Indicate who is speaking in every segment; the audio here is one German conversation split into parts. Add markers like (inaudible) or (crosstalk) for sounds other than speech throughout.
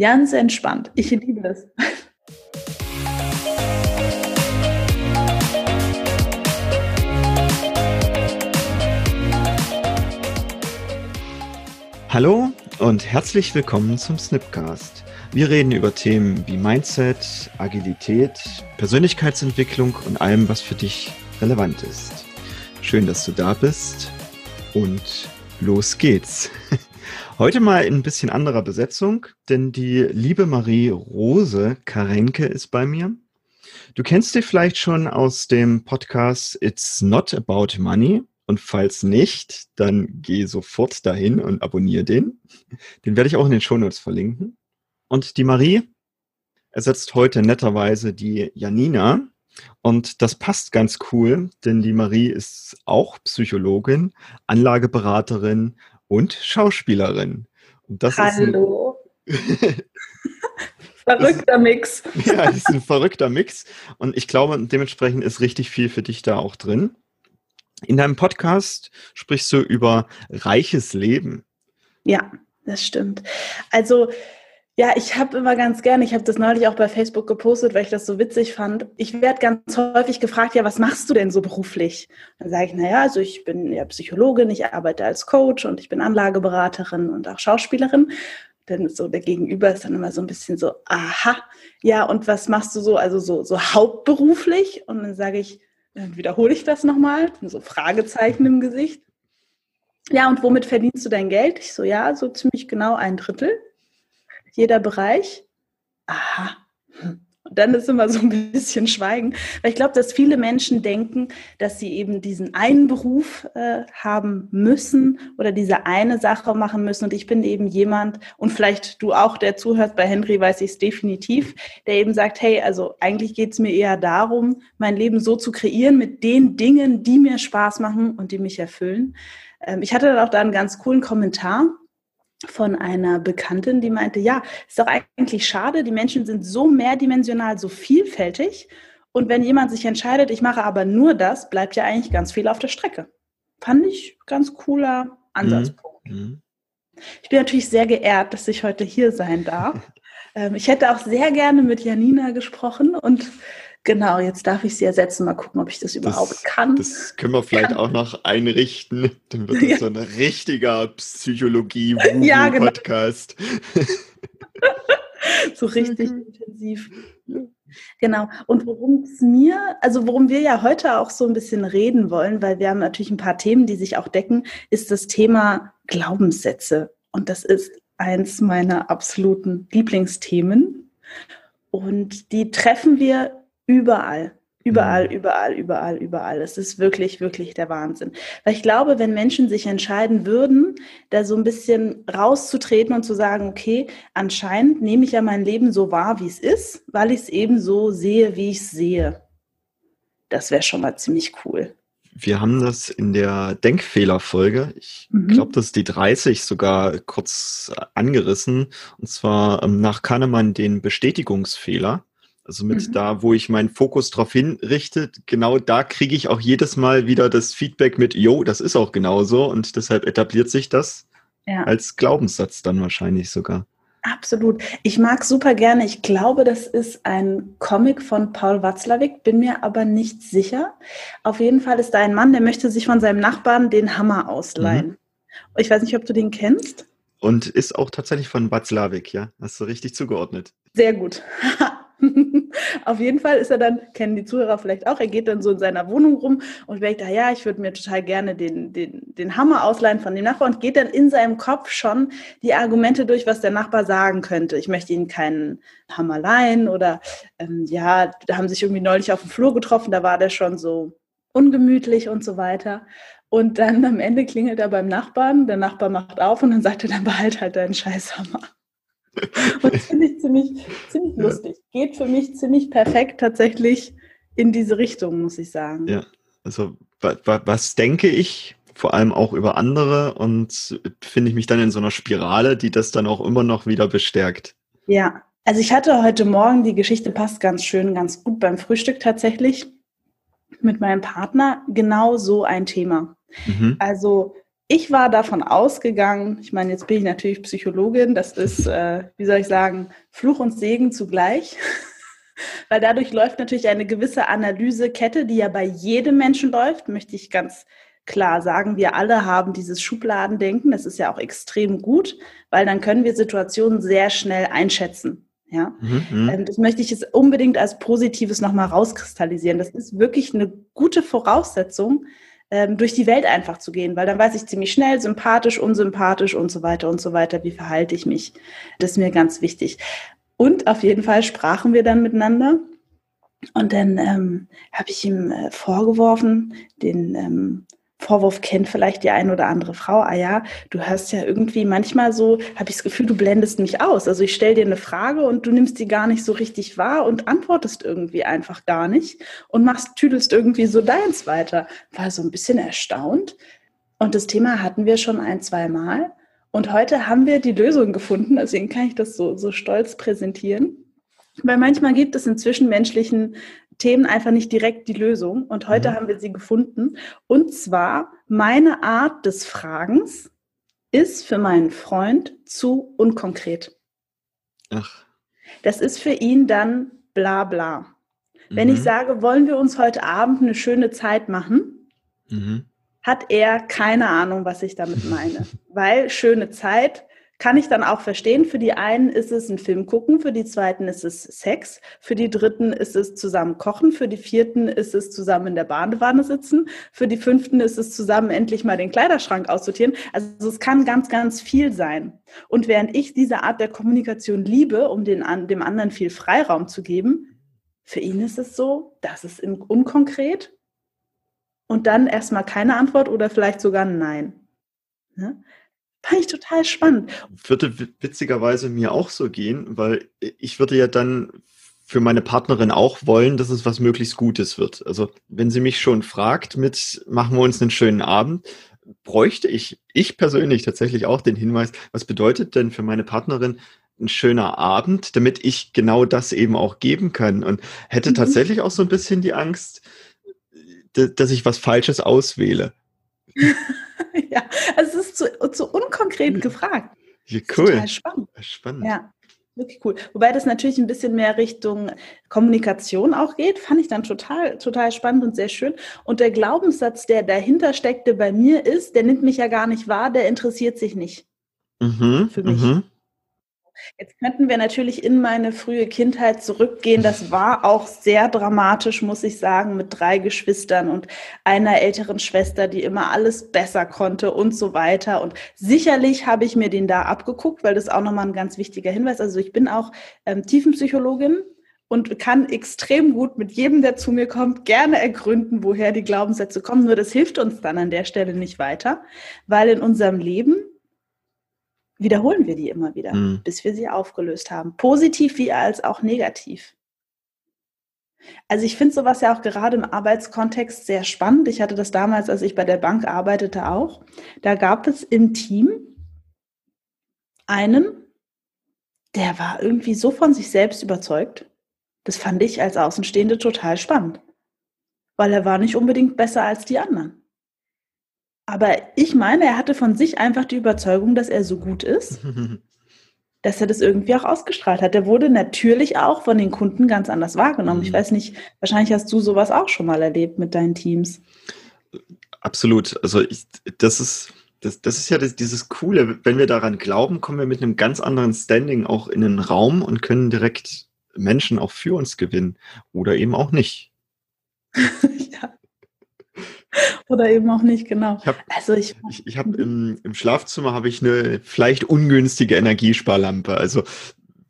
Speaker 1: Ganz entspannt. Ich liebe es.
Speaker 2: Hallo und herzlich willkommen zum Snipcast. Wir reden über Themen wie Mindset, Agilität, Persönlichkeitsentwicklung und allem, was für dich relevant ist. Schön, dass du da bist und los geht's. (laughs) Heute mal in ein bisschen anderer Besetzung, denn die liebe Marie Rose Karenke ist bei mir. Du kennst sie vielleicht schon aus dem Podcast It's Not About Money. Und falls nicht, dann geh sofort dahin und abonniere den. Den werde ich auch in den Shownotes verlinken. Und die Marie ersetzt heute netterweise die Janina. Und das passt ganz cool, denn die Marie ist auch Psychologin, Anlageberaterin und Schauspielerin. Und das
Speaker 1: Hallo. (laughs) verrückter Mix. (laughs)
Speaker 2: ja, das ist ein verrückter Mix. Und ich glaube, dementsprechend ist richtig viel für dich da auch drin. In deinem Podcast sprichst du über reiches Leben.
Speaker 1: Ja, das stimmt. Also, ja, ich habe immer ganz gerne, ich habe das neulich auch bei Facebook gepostet, weil ich das so witzig fand. Ich werde ganz häufig gefragt, ja, was machst du denn so beruflich? Dann sage ich, naja, also ich bin ja Psychologin, ich arbeite als Coach und ich bin Anlageberaterin und auch Schauspielerin. Denn so der Gegenüber ist dann immer so ein bisschen so, aha, ja, und was machst du so, also so, so hauptberuflich? Und dann sage ich, dann wiederhole ich das nochmal, so Fragezeichen im Gesicht. Ja, und womit verdienst du dein Geld? Ich so, ja, so ziemlich genau ein Drittel. Jeder Bereich. Aha. Hm. Und dann ist immer so ein bisschen Schweigen. Weil ich glaube, dass viele Menschen denken, dass sie eben diesen einen Beruf äh, haben müssen oder diese eine Sache machen müssen. Und ich bin eben jemand, und vielleicht du auch, der zuhört, bei Henry weiß ich es definitiv, der eben sagt, hey, also eigentlich geht es mir eher darum, mein Leben so zu kreieren mit den Dingen, die mir Spaß machen und die mich erfüllen. Ähm, ich hatte dann auch da einen ganz coolen Kommentar von einer Bekannten, die meinte, ja, ist doch eigentlich schade, die Menschen sind so mehrdimensional, so vielfältig. Und wenn jemand sich entscheidet, ich mache aber nur das, bleibt ja eigentlich ganz viel auf der Strecke. Fand ich ganz cooler Ansatzpunkt. Mhm. mhm. Ich bin natürlich sehr geehrt, dass ich heute hier sein darf. (laughs) Ähm, ich hätte auch sehr gerne mit Janina gesprochen und Genau, jetzt darf ich sie ersetzen. Mal gucken, ob ich das überhaupt
Speaker 2: das,
Speaker 1: kann.
Speaker 2: Das können wir vielleicht kann. auch noch einrichten. Dann wird (laughs) das ja. so ein richtiger Psychologie-Podcast. Ja, genau. (laughs)
Speaker 1: so richtig intensiv. Genau. Und worum es mir, also worum wir ja heute auch so ein bisschen reden wollen, weil wir haben natürlich ein paar Themen, die sich auch decken, ist das Thema Glaubenssätze. Und das ist eins meiner absoluten Lieblingsthemen. Und die treffen wir Überall. Überall, mhm. überall, überall, überall. Es ist wirklich, wirklich der Wahnsinn. Weil ich glaube, wenn Menschen sich entscheiden würden, da so ein bisschen rauszutreten und zu sagen, okay, anscheinend nehme ich ja mein Leben so wahr, wie es ist, weil ich es eben so sehe, wie ich es sehe. Das wäre schon mal ziemlich cool.
Speaker 2: Wir haben das in der Denkfehlerfolge, ich mhm. glaube, das ist die 30 sogar kurz angerissen, und zwar ähm, nach Kahnemann den Bestätigungsfehler. Also mit mhm. da, wo ich meinen Fokus drauf hinrichte, genau da kriege ich auch jedes Mal wieder das Feedback mit, jo, das ist auch genauso und deshalb etabliert sich das ja. als Glaubenssatz dann wahrscheinlich sogar.
Speaker 1: Absolut. Ich mag super gerne. Ich glaube, das ist ein Comic von Paul Watzlawick, bin mir aber nicht sicher. Auf jeden Fall ist da ein Mann, der möchte sich von seinem Nachbarn den Hammer ausleihen. Mhm. Ich weiß nicht, ob du den kennst.
Speaker 2: Und ist auch tatsächlich von Watzlawick, ja? Hast du richtig zugeordnet.
Speaker 1: Sehr gut. (laughs) Auf jeden Fall ist er dann, kennen die Zuhörer vielleicht auch, er geht dann so in seiner Wohnung rum und denkt, ah ja, ich würde mir total gerne den, den, den Hammer ausleihen von dem Nachbar und geht dann in seinem Kopf schon die Argumente durch, was der Nachbar sagen könnte. Ich möchte ihnen keinen Hammer leihen oder ähm, ja, da haben sich irgendwie neulich auf dem Flur getroffen, da war der schon so ungemütlich und so weiter. Und dann am Ende klingelt er beim Nachbarn, der Nachbar macht auf und dann sagt er, dann behalt halt deinen Scheißhammer. Und das finde ich ziemlich, ziemlich lustig. Geht für mich ziemlich perfekt tatsächlich in diese Richtung, muss ich sagen.
Speaker 2: Ja, also was denke ich, vor allem auch über andere und finde ich mich dann in so einer Spirale, die das dann auch immer noch wieder bestärkt.
Speaker 1: Ja, also ich hatte heute Morgen, die Geschichte passt ganz schön, ganz gut beim Frühstück tatsächlich mit meinem Partner genau so ein Thema. Mhm. Also ich war davon ausgegangen, ich meine, jetzt bin ich natürlich Psychologin, das ist, äh, wie soll ich sagen, Fluch und Segen zugleich. (laughs) Weil dadurch läuft natürlich eine gewisse Analysekette, die ja bei jedem Menschen läuft, möchte ich ganz klar sagen. Wir alle haben dieses Schubladendenken. Das ist ja auch extrem gut, weil dann können wir Situationen sehr schnell einschätzen. Ja, mhm, mhm. ähm, das möchte ich jetzt unbedingt als Positives nochmal rauskristallisieren. Das ist wirklich eine gute Voraussetzung, ähm, durch die Welt einfach zu gehen, weil dann weiß ich ziemlich schnell, sympathisch, unsympathisch und so weiter und so weiter, wie verhalte ich mich. Das ist mir ganz wichtig. Und auf jeden Fall sprachen wir dann miteinander. Und dann ähm, habe ich ihm äh, vorgeworfen, den ähm, Vorwurf kennt vielleicht die eine oder andere Frau, ah ja, du hörst ja irgendwie manchmal so, habe ich das Gefühl, du blendest mich aus. Also ich stelle dir eine Frage und du nimmst die gar nicht so richtig wahr und antwortest irgendwie einfach gar nicht und machst, tüdelst irgendwie so deins weiter. War so ein bisschen erstaunt. Und das Thema hatten wir schon ein, zwei Mal. Und heute haben wir die Lösung gefunden, deswegen kann ich das so, so stolz präsentieren. Weil manchmal gibt es in zwischenmenschlichen Themen einfach nicht direkt die Lösung. Und heute mhm. haben wir sie gefunden. Und zwar, meine Art des Fragens ist für meinen Freund zu unkonkret. Ach. Das ist für ihn dann bla bla. Mhm. Wenn ich mhm. sage, wollen wir uns heute Abend eine schöne Zeit machen, mhm. hat er keine Ahnung, was ich damit (laughs) meine. Weil schöne Zeit kann ich dann auch verstehen. Für die einen ist es ein Film gucken, für die zweiten ist es Sex, für die dritten ist es zusammen kochen, für die vierten ist es zusammen in der Badewanne sitzen, für die fünften ist es zusammen endlich mal den Kleiderschrank aussortieren. Also es kann ganz, ganz viel sein. Und während ich diese Art der Kommunikation liebe, um den, dem anderen viel Freiraum zu geben, für ihn ist es so, das ist unkonkret und dann erstmal keine Antwort oder vielleicht sogar ein Nein. Fand ich total spannend.
Speaker 2: Würde witzigerweise mir auch so gehen, weil ich würde ja dann für meine Partnerin auch wollen, dass es was möglichst Gutes wird. Also wenn sie mich schon fragt mit, machen wir uns einen schönen Abend, bräuchte ich, ich persönlich tatsächlich auch den Hinweis, was bedeutet denn für meine Partnerin ein schöner Abend, damit ich genau das eben auch geben kann und hätte mhm. tatsächlich auch so ein bisschen die Angst, dass ich was Falsches auswähle. (laughs)
Speaker 1: ja, also es ist zu, zu unkonkret gefragt.
Speaker 2: Ja, cool.
Speaker 1: Total spannend.
Speaker 2: Spannend.
Speaker 1: Ja, wirklich cool. Wobei das natürlich ein bisschen mehr Richtung Kommunikation auch geht, fand ich dann total, total spannend und sehr schön. Und der Glaubenssatz, der dahinter steckte bei mir ist, der nimmt mich ja gar nicht wahr, der interessiert sich nicht. Mhm, für mich. Mhm. Jetzt könnten wir natürlich in meine frühe Kindheit zurückgehen. Das war auch sehr dramatisch, muss ich sagen, mit drei Geschwistern und einer älteren Schwester, die immer alles besser konnte und so weiter. Und sicherlich habe ich mir den da abgeguckt, weil das auch nochmal ein ganz wichtiger Hinweis. Also ich bin auch ähm, Tiefenpsychologin und kann extrem gut mit jedem, der zu mir kommt, gerne ergründen, woher die Glaubenssätze kommen. Nur das hilft uns dann an der Stelle nicht weiter, weil in unserem Leben wiederholen wir die immer wieder, mhm. bis wir sie aufgelöst haben. Positiv wie als auch negativ. Also ich finde sowas ja auch gerade im Arbeitskontext sehr spannend. Ich hatte das damals, als ich bei der Bank arbeitete, auch. Da gab es im Team einen, der war irgendwie so von sich selbst überzeugt. Das fand ich als Außenstehende total spannend, weil er war nicht unbedingt besser als die anderen. Aber ich meine, er hatte von sich einfach die Überzeugung, dass er so gut ist, (laughs) dass er das irgendwie auch ausgestrahlt hat. Der wurde natürlich auch von den Kunden ganz anders wahrgenommen. Ich mhm. weiß nicht, wahrscheinlich hast du sowas auch schon mal erlebt mit deinen Teams.
Speaker 2: Absolut. Also ich, das ist. Das, das ist ja das, dieses Coole, wenn wir daran glauben, kommen wir mit einem ganz anderen Standing auch in den Raum und können direkt Menschen auch für uns gewinnen oder eben auch nicht. (laughs)
Speaker 1: ja. Oder eben auch nicht, genau.
Speaker 2: Ich habe also ich, ich, ich hab im, im Schlafzimmer habe ich eine vielleicht ungünstige Energiesparlampe. Also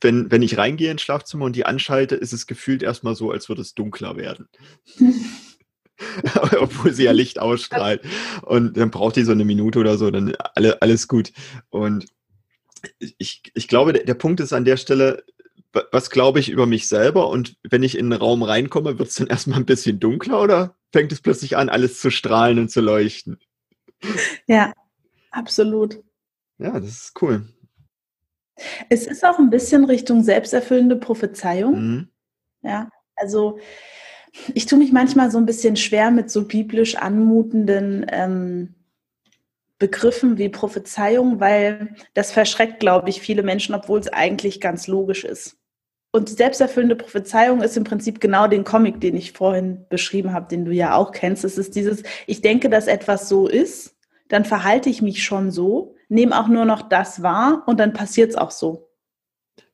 Speaker 2: wenn, wenn ich reingehe ins Schlafzimmer und die anschalte, ist es gefühlt erstmal so, als würde es dunkler werden. (laughs) (laughs) Obwohl sie ja Licht ausstrahlt. Und dann braucht die so eine Minute oder so, dann alle, alles gut. Und ich, ich glaube, der, der Punkt ist an der Stelle, was glaube ich über mich selber und wenn ich in den Raum reinkomme, wird es dann (laughs) erstmal ein bisschen dunkler oder fängt es plötzlich an, alles zu strahlen und zu leuchten?
Speaker 1: Ja, absolut.
Speaker 2: Ja, das ist cool.
Speaker 1: Es ist auch ein bisschen Richtung selbsterfüllende Prophezeiung. Mhm. Ja, also ich tue mich manchmal so ein bisschen schwer mit so biblisch anmutenden ähm, Begriffen wie Prophezeiung, weil das verschreckt, glaube ich, viele Menschen, obwohl es eigentlich ganz logisch ist. Und die selbsterfüllende Prophezeiung ist im Prinzip genau den Comic, den ich vorhin beschrieben habe, den du ja auch kennst. Es ist dieses, ich denke, dass etwas so ist, dann verhalte ich mich schon so, nehme auch nur noch das wahr und dann passiert es auch so.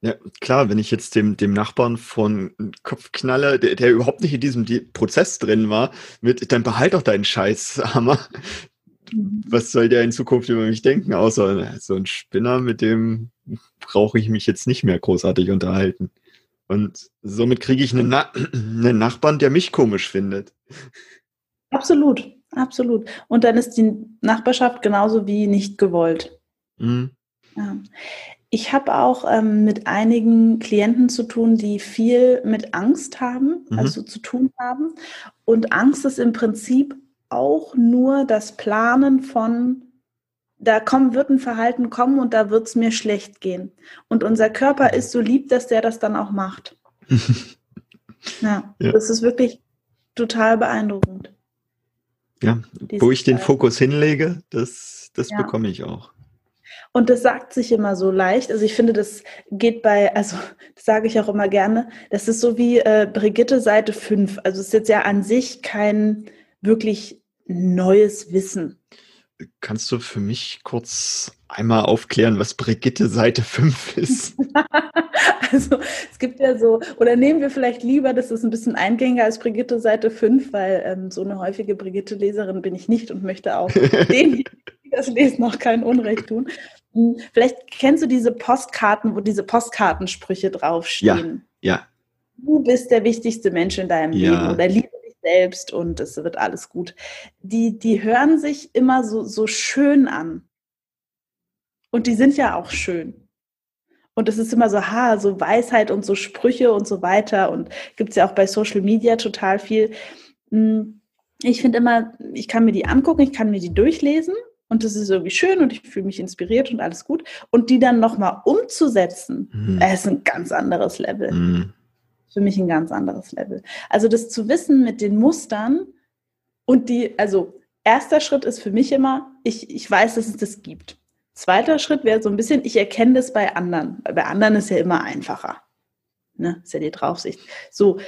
Speaker 2: Ja, klar, wenn ich jetzt dem, dem Nachbarn von Kopf knalle, der, der überhaupt nicht in diesem Prozess drin war, mit, dann behalt doch deinen Scheißhammer. (laughs) Mhm. Was soll der in Zukunft über mich denken, außer so ein Spinner, mit dem brauche ich mich jetzt nicht mehr großartig unterhalten. Und somit kriege ich einen, Na (clears throat) einen Nachbarn, der mich komisch findet.
Speaker 1: Absolut, absolut. Und dann ist die Nachbarschaft genauso wie nicht gewollt. Mhm. Ja. Ich habe auch ähm, mit einigen Klienten zu tun, die viel mit Angst haben, mhm. also zu tun haben. Und Angst ist im Prinzip auch nur das Planen von, da kommen, wird ein Verhalten kommen und da wird es mir schlecht gehen. Und unser Körper ist so lieb, dass der das dann auch macht. (laughs) ja, ja, das ist wirklich total beeindruckend.
Speaker 2: Ja, wo ich den Fokus hinlege, das, das ja. bekomme ich auch.
Speaker 1: Und das sagt sich immer so leicht. Also ich finde, das geht bei, also das sage ich auch immer gerne, das ist so wie äh, Brigitte Seite 5. Also es ist jetzt ja an sich kein wirklich neues Wissen.
Speaker 2: Kannst du für mich kurz einmal aufklären, was Brigitte Seite 5 ist? (laughs)
Speaker 1: also es gibt ja so, oder nehmen wir vielleicht lieber, das ist ein bisschen eingängiger als Brigitte Seite 5, weil ähm, so eine häufige Brigitte-Leserin bin ich nicht und möchte auch (laughs) denen, die das lesen, noch kein Unrecht tun. Hm, vielleicht kennst du diese Postkarten, wo diese Postkartensprüche draufstehen.
Speaker 2: Ja, ja.
Speaker 1: Du bist der wichtigste Mensch in deinem ja. Leben oder liebe selbst und es wird alles gut. Die, die hören sich immer so, so schön an. Und die sind ja auch schön. Und es ist immer so, ha, so Weisheit und so Sprüche und so weiter. Und gibt es ja auch bei Social Media total viel. Hm, ich finde immer, ich kann mir die angucken, ich kann mir die durchlesen und das ist irgendwie schön und ich fühle mich inspiriert und alles gut. Und die dann nochmal umzusetzen, mhm. ist ein ganz anderes Level. Mhm. Für mich ein ganz anderes Level. Also das zu wissen mit den Mustern und die, also erster Schritt ist für mich immer, ich, ich weiß, dass es das gibt. Zweiter Schritt wäre so ein bisschen, ich erkenne das bei anderen. Bei anderen ist ja immer einfacher. Ne? Ist ja die Draufsicht. So.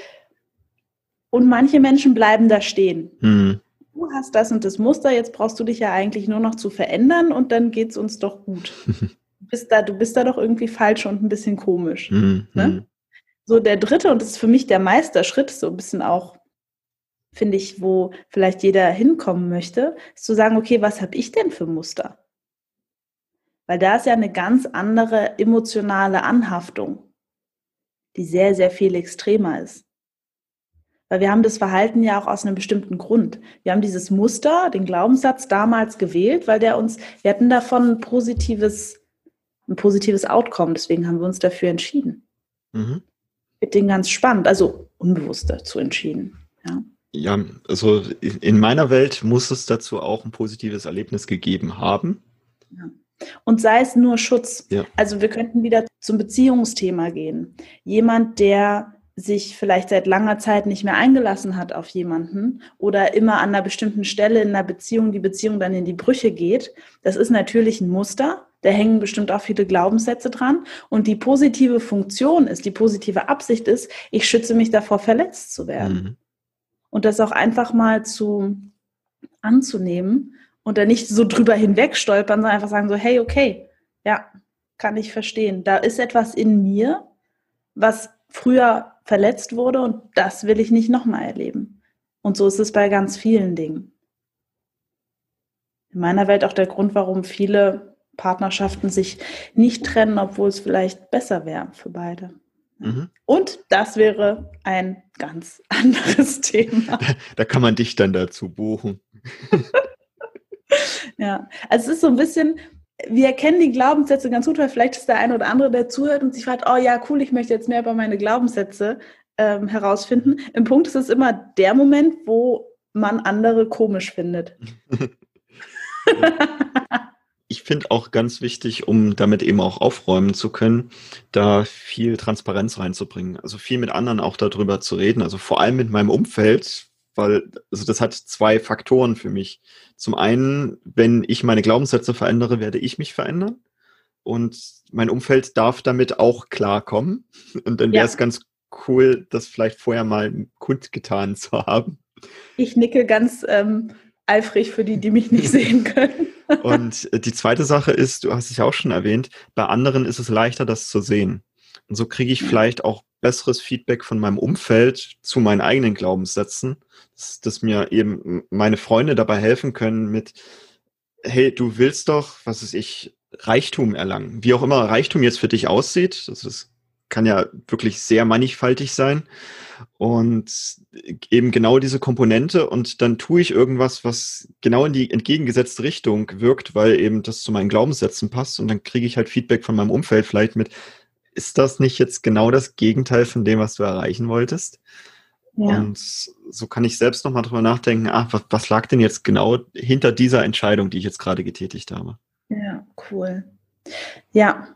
Speaker 1: Und manche Menschen bleiben da stehen. Mhm du hast das und das Muster, jetzt brauchst du dich ja eigentlich nur noch zu verändern und dann geht es uns doch gut. (laughs) du, bist da, du bist da doch irgendwie falsch und ein bisschen komisch. Mhm. Ne? So der dritte, und das ist für mich der Meisterschritt, so ein bisschen auch, finde ich, wo vielleicht jeder hinkommen möchte, ist zu sagen, okay, was habe ich denn für Muster? Weil da ist ja eine ganz andere emotionale Anhaftung, die sehr, sehr viel extremer ist. Weil wir haben das Verhalten ja auch aus einem bestimmten Grund. Wir haben dieses Muster, den Glaubenssatz damals gewählt, weil der uns, wir hatten davon ein positives, ein positives Outcome. Deswegen haben wir uns dafür entschieden. Mhm. Mit den ganz spannend, also unbewusst dazu entschieden. Ja.
Speaker 2: ja, also in meiner Welt muss es dazu auch ein positives Erlebnis gegeben haben.
Speaker 1: Ja. Und sei es nur Schutz. Ja. Also wir könnten wieder zum Beziehungsthema gehen. Jemand, der sich vielleicht seit langer Zeit nicht mehr eingelassen hat auf jemanden oder immer an einer bestimmten Stelle in einer Beziehung die Beziehung dann in die Brüche geht, das ist natürlich ein Muster. Da hängen bestimmt auch viele Glaubenssätze dran. Und die positive Funktion ist, die positive Absicht ist, ich schütze mich davor, verletzt zu werden. Mhm. Und das auch einfach mal zu anzunehmen und da nicht so drüber hinweg stolpern, sondern einfach sagen so, hey, okay, ja, kann ich verstehen. Da ist etwas in mir, was früher verletzt wurde und das will ich nicht nochmal erleben. Und so ist es bei ganz vielen Dingen. In meiner Welt auch der Grund, warum viele Partnerschaften sich nicht trennen, obwohl es vielleicht besser wäre für beide. Mhm. Und das wäre ein ganz (laughs) anderes Thema.
Speaker 2: Da, da kann man dich dann dazu buchen. (laughs)
Speaker 1: ja, also es ist so ein bisschen, wir erkennen die Glaubenssätze ganz gut, weil vielleicht ist der eine oder andere, der zuhört und sich fragt, oh ja, cool, ich möchte jetzt mehr über meine Glaubenssätze ähm, herausfinden. Im Punkt ist es immer der Moment, wo man andere komisch findet. (laughs)
Speaker 2: ich finde auch ganz wichtig, um damit eben auch aufräumen zu können, da viel Transparenz reinzubringen. Also viel mit anderen auch darüber zu reden. Also vor allem mit meinem Umfeld, weil also das hat zwei Faktoren für mich. Zum einen, wenn ich meine Glaubenssätze verändere, werde ich mich verändern und mein Umfeld darf damit auch klarkommen. Und dann wäre es ja. ganz cool, das vielleicht vorher mal kundgetan zu haben.
Speaker 1: Ich nicke ganz ähm, eifrig für die, die mich nicht sehen können.
Speaker 2: Und äh, die zweite Sache ist, du hast es ja auch schon erwähnt, bei anderen ist es leichter, das zu sehen. Und so kriege ich vielleicht auch besseres Feedback von meinem Umfeld zu meinen eigenen Glaubenssätzen, dass, dass mir eben meine Freunde dabei helfen können mit, hey, du willst doch, was ist ich, Reichtum erlangen. Wie auch immer Reichtum jetzt für dich aussieht, das ist, kann ja wirklich sehr mannigfaltig sein. Und eben genau diese Komponente und dann tue ich irgendwas, was genau in die entgegengesetzte Richtung wirkt, weil eben das zu meinen Glaubenssätzen passt und dann kriege ich halt Feedback von meinem Umfeld vielleicht mit, ist das nicht jetzt genau das Gegenteil von dem, was du erreichen wolltest? Ja. Und so kann ich selbst nochmal drüber nachdenken, ach, was, was lag denn jetzt genau hinter dieser Entscheidung, die ich jetzt gerade getätigt habe?
Speaker 1: Ja, cool. Ja,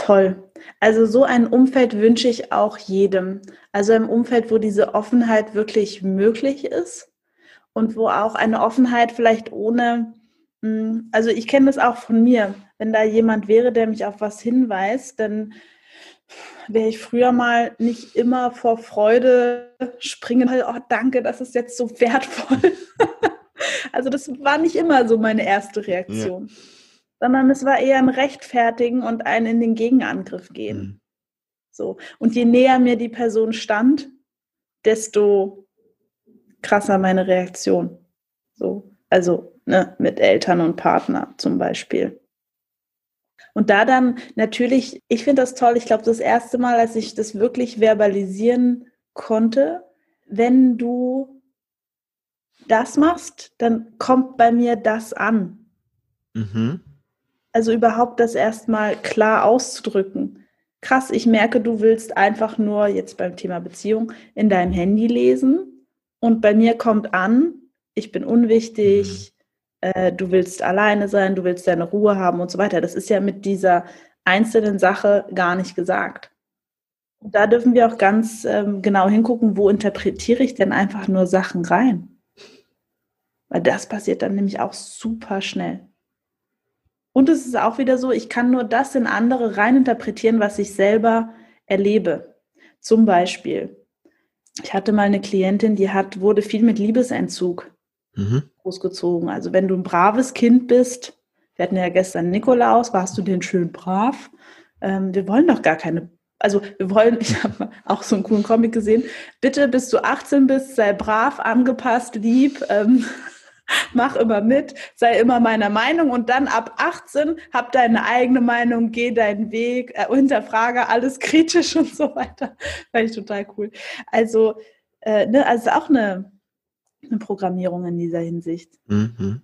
Speaker 1: toll. Also so ein Umfeld wünsche ich auch jedem. Also ein Umfeld, wo diese Offenheit wirklich möglich ist und wo auch eine Offenheit vielleicht ohne, hm, also ich kenne das auch von mir, wenn da jemand wäre, der mich auf was hinweist, dann wäre ich früher mal nicht immer vor Freude springen, weil, oh danke, das ist jetzt so wertvoll. (laughs) also das war nicht immer so meine erste Reaktion. Ja sondern es war eher ein Rechtfertigen und ein in den Gegenangriff gehen. Mhm. So. Und je näher mir die Person stand, desto krasser meine Reaktion. So. Also ne, mit Eltern und Partner zum Beispiel. Und da dann natürlich, ich finde das toll, ich glaube, das erste Mal, als ich das wirklich verbalisieren konnte, wenn du das machst, dann kommt bei mir das an. Mhm. Also überhaupt das erstmal klar auszudrücken. Krass, ich merke, du willst einfach nur jetzt beim Thema Beziehung in deinem Handy lesen und bei mir kommt an, ich bin unwichtig, mhm. äh, du willst alleine sein, du willst deine Ruhe haben und so weiter. Das ist ja mit dieser einzelnen Sache gar nicht gesagt. Und da dürfen wir auch ganz ähm, genau hingucken, wo interpretiere ich denn einfach nur Sachen rein. Weil das passiert dann nämlich auch super schnell. Und es ist auch wieder so, ich kann nur das in andere reininterpretieren, was ich selber erlebe. Zum Beispiel, ich hatte mal eine Klientin, die hat, wurde viel mit Liebesentzug mhm. großgezogen. Also wenn du ein braves Kind bist, wir hatten ja gestern Nikolaus, warst du denn schön brav? Ähm, wir wollen doch gar keine, also wir wollen, (laughs) ich habe auch so einen coolen Comic gesehen, bitte bis du 18 bist, sei brav, angepasst, lieb. Ähm, mach immer mit, sei immer meiner Meinung und dann ab 18 hab deine eigene Meinung, geh deinen Weg, äh, hinterfrage alles kritisch (laughs) und so weiter. Fand ich total cool. Also, äh, ne, also auch eine, eine Programmierung in dieser Hinsicht. Mhm.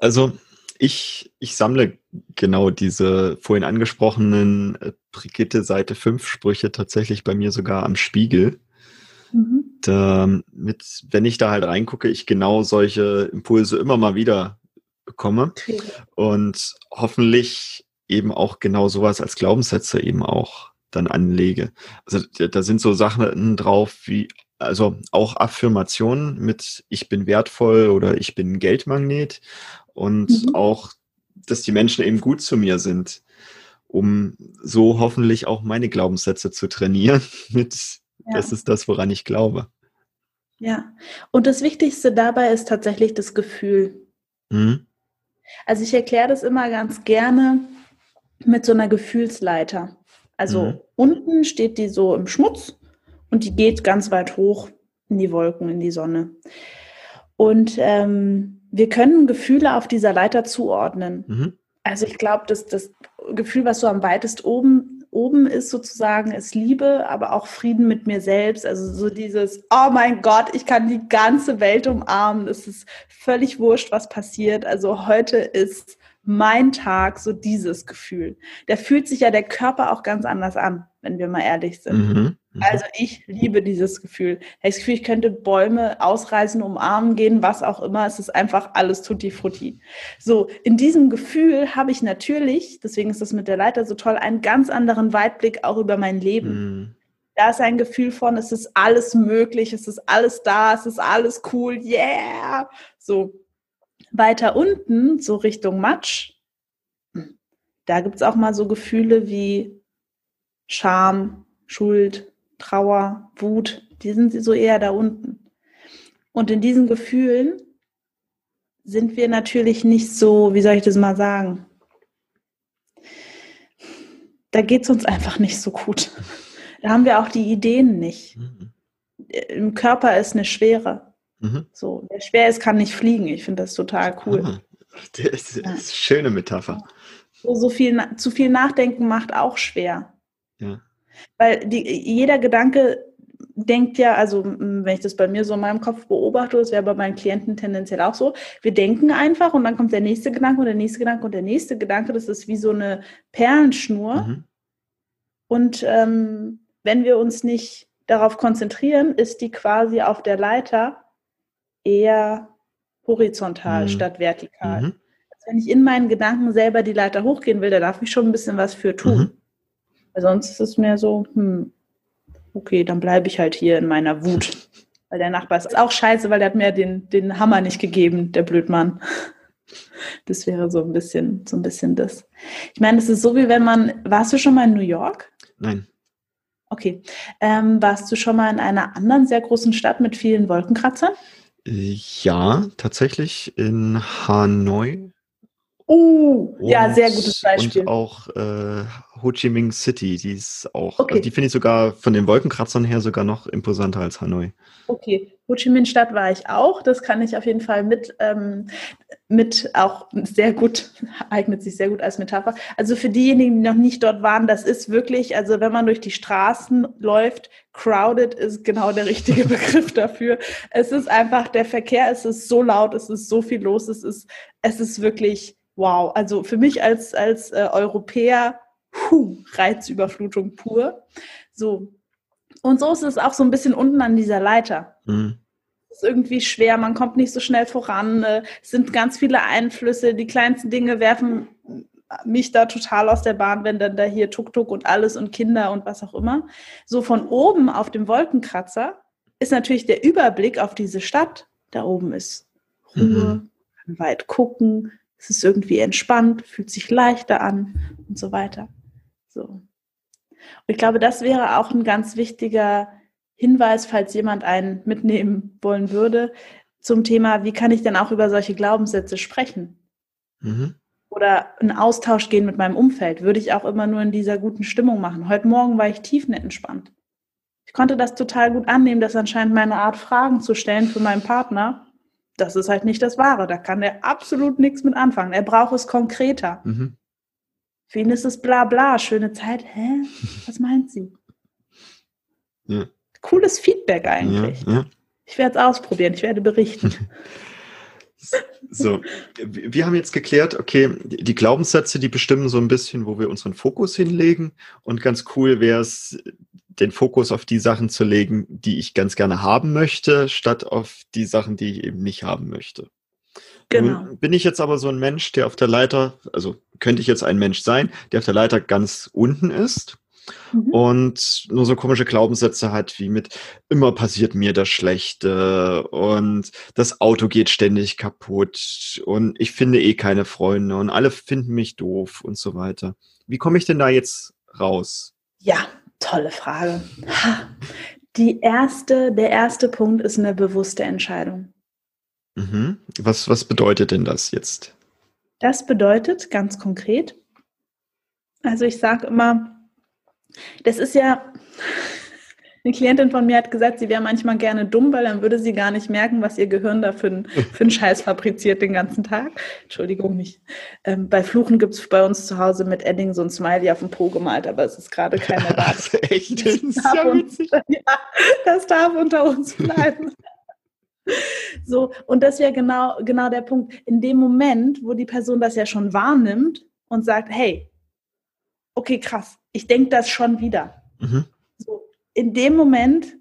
Speaker 2: Also ich, ich sammle genau diese vorhin angesprochenen äh, Brigitte Seite 5 Sprüche tatsächlich bei mir sogar am Spiegel. Mhm. Damit, wenn ich da halt reingucke, ich genau solche Impulse immer mal wieder bekomme und hoffentlich eben auch genau sowas als Glaubenssätze eben auch dann anlege. Also da sind so Sachen drauf wie, also auch Affirmationen mit ich bin wertvoll oder ich bin Geldmagnet und mhm. auch, dass die Menschen eben gut zu mir sind, um so hoffentlich auch meine Glaubenssätze zu trainieren (laughs) mit ja. Das ist das, woran ich glaube.
Speaker 1: Ja, und das Wichtigste dabei ist tatsächlich das Gefühl. Mhm. Also ich erkläre das immer ganz gerne mit so einer Gefühlsleiter. Also mhm. unten steht die so im Schmutz und die geht ganz weit hoch in die Wolken, in die Sonne. Und ähm, wir können Gefühle auf dieser Leiter zuordnen. Mhm. Also ich glaube, dass das Gefühl, was so am weitest oben oben ist sozusagen, ist Liebe, aber auch Frieden mit mir selbst. Also so dieses, oh mein Gott, ich kann die ganze Welt umarmen. Es ist völlig wurscht, was passiert. Also heute ist mein Tag so dieses Gefühl. Der fühlt sich ja der Körper auch ganz anders an, wenn wir mal ehrlich sind. Mhm. Mhm. Also ich liebe dieses Gefühl. Das Gefühl, ich könnte Bäume ausreißen, umarmen gehen, was auch immer. Es ist einfach alles tutti frutti. So, in diesem Gefühl habe ich natürlich, deswegen ist das mit der Leiter so toll, einen ganz anderen Weitblick auch über mein Leben. Mhm. Da ist ein Gefühl von, es ist alles möglich, es ist alles da, es ist alles cool, yeah. So weiter unten, so Richtung Matsch, da gibt es auch mal so Gefühle wie Scham, Schuld, Trauer, Wut, die sind so eher da unten. Und in diesen Gefühlen sind wir natürlich nicht so, wie soll ich das mal sagen? Da geht es uns einfach nicht so gut. Da haben wir auch die Ideen nicht. Mhm. Im Körper ist eine Schwere. Mhm. So, wer schwer ist, kann nicht fliegen. Ich finde das total cool. Ah,
Speaker 2: das ist, eine schöne Metapher.
Speaker 1: So, so viel, zu viel Nachdenken macht auch schwer. Ja. Weil die, jeder Gedanke denkt ja, also wenn ich das bei mir so in meinem Kopf beobachte, das wäre bei meinen Klienten tendenziell auch so, wir denken einfach und dann kommt der nächste Gedanke und der nächste Gedanke und der nächste Gedanke, das ist wie so eine Perlenschnur. Mhm. Und ähm, wenn wir uns nicht darauf konzentrieren, ist die quasi auf der Leiter eher horizontal mhm. statt vertikal. Mhm. Also wenn ich in meinen Gedanken selber die Leiter hochgehen will, da darf ich schon ein bisschen was für tun. Weil sonst ist es mehr so, hm, okay, dann bleibe ich halt hier in meiner Wut. Weil der Nachbar ist auch scheiße, weil der hat mir den, den Hammer nicht gegeben, der Blödmann. Das wäre so ein bisschen, so ein bisschen das. Ich meine, es ist so wie wenn man, warst du schon mal in New York?
Speaker 2: Nein.
Speaker 1: Okay. Ähm, warst du schon mal in einer anderen sehr großen Stadt mit vielen Wolkenkratzern?
Speaker 2: Ja, tatsächlich in Hanoi.
Speaker 1: Uh, ja, sehr gutes Beispiel.
Speaker 2: Und auch äh, Ho Chi Minh City, die ist auch, okay. also die finde ich sogar von den Wolkenkratzern her sogar noch imposanter als Hanoi.
Speaker 1: Okay, Ho Chi Minh Stadt war ich auch, das kann ich auf jeden Fall mit, ähm, mit auch sehr gut, (laughs) eignet sich sehr gut als Metapher. Also für diejenigen, die noch nicht dort waren, das ist wirklich, also wenn man durch die Straßen läuft, crowded ist genau der richtige (laughs) Begriff dafür. Es ist einfach, der Verkehr, es ist so laut, es ist so viel los, es ist, es ist wirklich wow. Also für mich als, als äh, Europäer, puh, Reizüberflutung pur. So. Und so ist es auch so ein bisschen unten an dieser Leiter. Mhm. Es ist irgendwie schwer, man kommt nicht so schnell voran. Äh, es sind ganz viele Einflüsse. Die kleinsten Dinge werfen mich da total aus der Bahn, wenn dann da hier Tuk-Tuk und alles und Kinder und was auch immer. So von oben auf dem Wolkenkratzer ist natürlich der Überblick auf diese Stadt. Da oben ist Ruhe, mhm. weit gucken, es ist irgendwie entspannt, fühlt sich leichter an und so weiter. So. Und ich glaube, das wäre auch ein ganz wichtiger Hinweis, falls jemand einen mitnehmen wollen würde, zum Thema, wie kann ich denn auch über solche Glaubenssätze sprechen? Mhm. Oder einen Austausch gehen mit meinem Umfeld. Würde ich auch immer nur in dieser guten Stimmung machen. Heute Morgen war ich tiefenentspannt. Ich konnte das total gut annehmen, dass anscheinend meine Art, Fragen zu stellen für meinen Partner das ist halt nicht das Wahre. Da kann er absolut nichts mit anfangen. Er braucht es konkreter. Mhm. Für ihn ist es bla bla, schöne Zeit. Hä? (laughs) Was meint sie? Ja. Cooles Feedback eigentlich. Ja, ja. Ich werde es ausprobieren, ich werde berichten. (laughs)
Speaker 2: So, wir haben jetzt geklärt, okay, die Glaubenssätze, die bestimmen so ein bisschen, wo wir unseren Fokus hinlegen. Und ganz cool wäre es, den Fokus auf die Sachen zu legen, die ich ganz gerne haben möchte, statt auf die Sachen, die ich eben nicht haben möchte. Genau. Nun bin ich jetzt aber so ein Mensch, der auf der Leiter, also könnte ich jetzt ein Mensch sein, der auf der Leiter ganz unten ist mhm. und nur so komische Glaubenssätze hat, wie mit immer passiert mir das Schlechte und das Auto geht ständig kaputt und ich finde eh keine Freunde und alle finden mich doof und so weiter. Wie komme ich denn da jetzt raus?
Speaker 1: Ja, Tolle Frage. Die erste, der erste Punkt ist eine bewusste Entscheidung.
Speaker 2: Mhm. Was, was bedeutet denn das jetzt?
Speaker 1: Das bedeutet ganz konkret, also ich sage immer, das ist ja, eine Klientin von mir hat gesagt, sie wäre manchmal gerne dumm, weil dann würde sie gar nicht merken, was ihr Gehirn da für, einen, (laughs) für einen Scheiß fabriziert den ganzen Tag. Entschuldigung, nicht. Ähm, bei Fluchen gibt es bei uns zu Hause mit Edding so ein Smiley auf dem Po gemalt, aber es ist gerade keiner da. (laughs) Das, echt? Das, das, darf uns, (laughs) ja, das darf unter uns bleiben. So, und das wäre genau, genau der Punkt. In dem Moment, wo die Person das ja schon wahrnimmt und sagt, hey, okay, krass, ich denke das schon wieder. Mhm. In dem Moment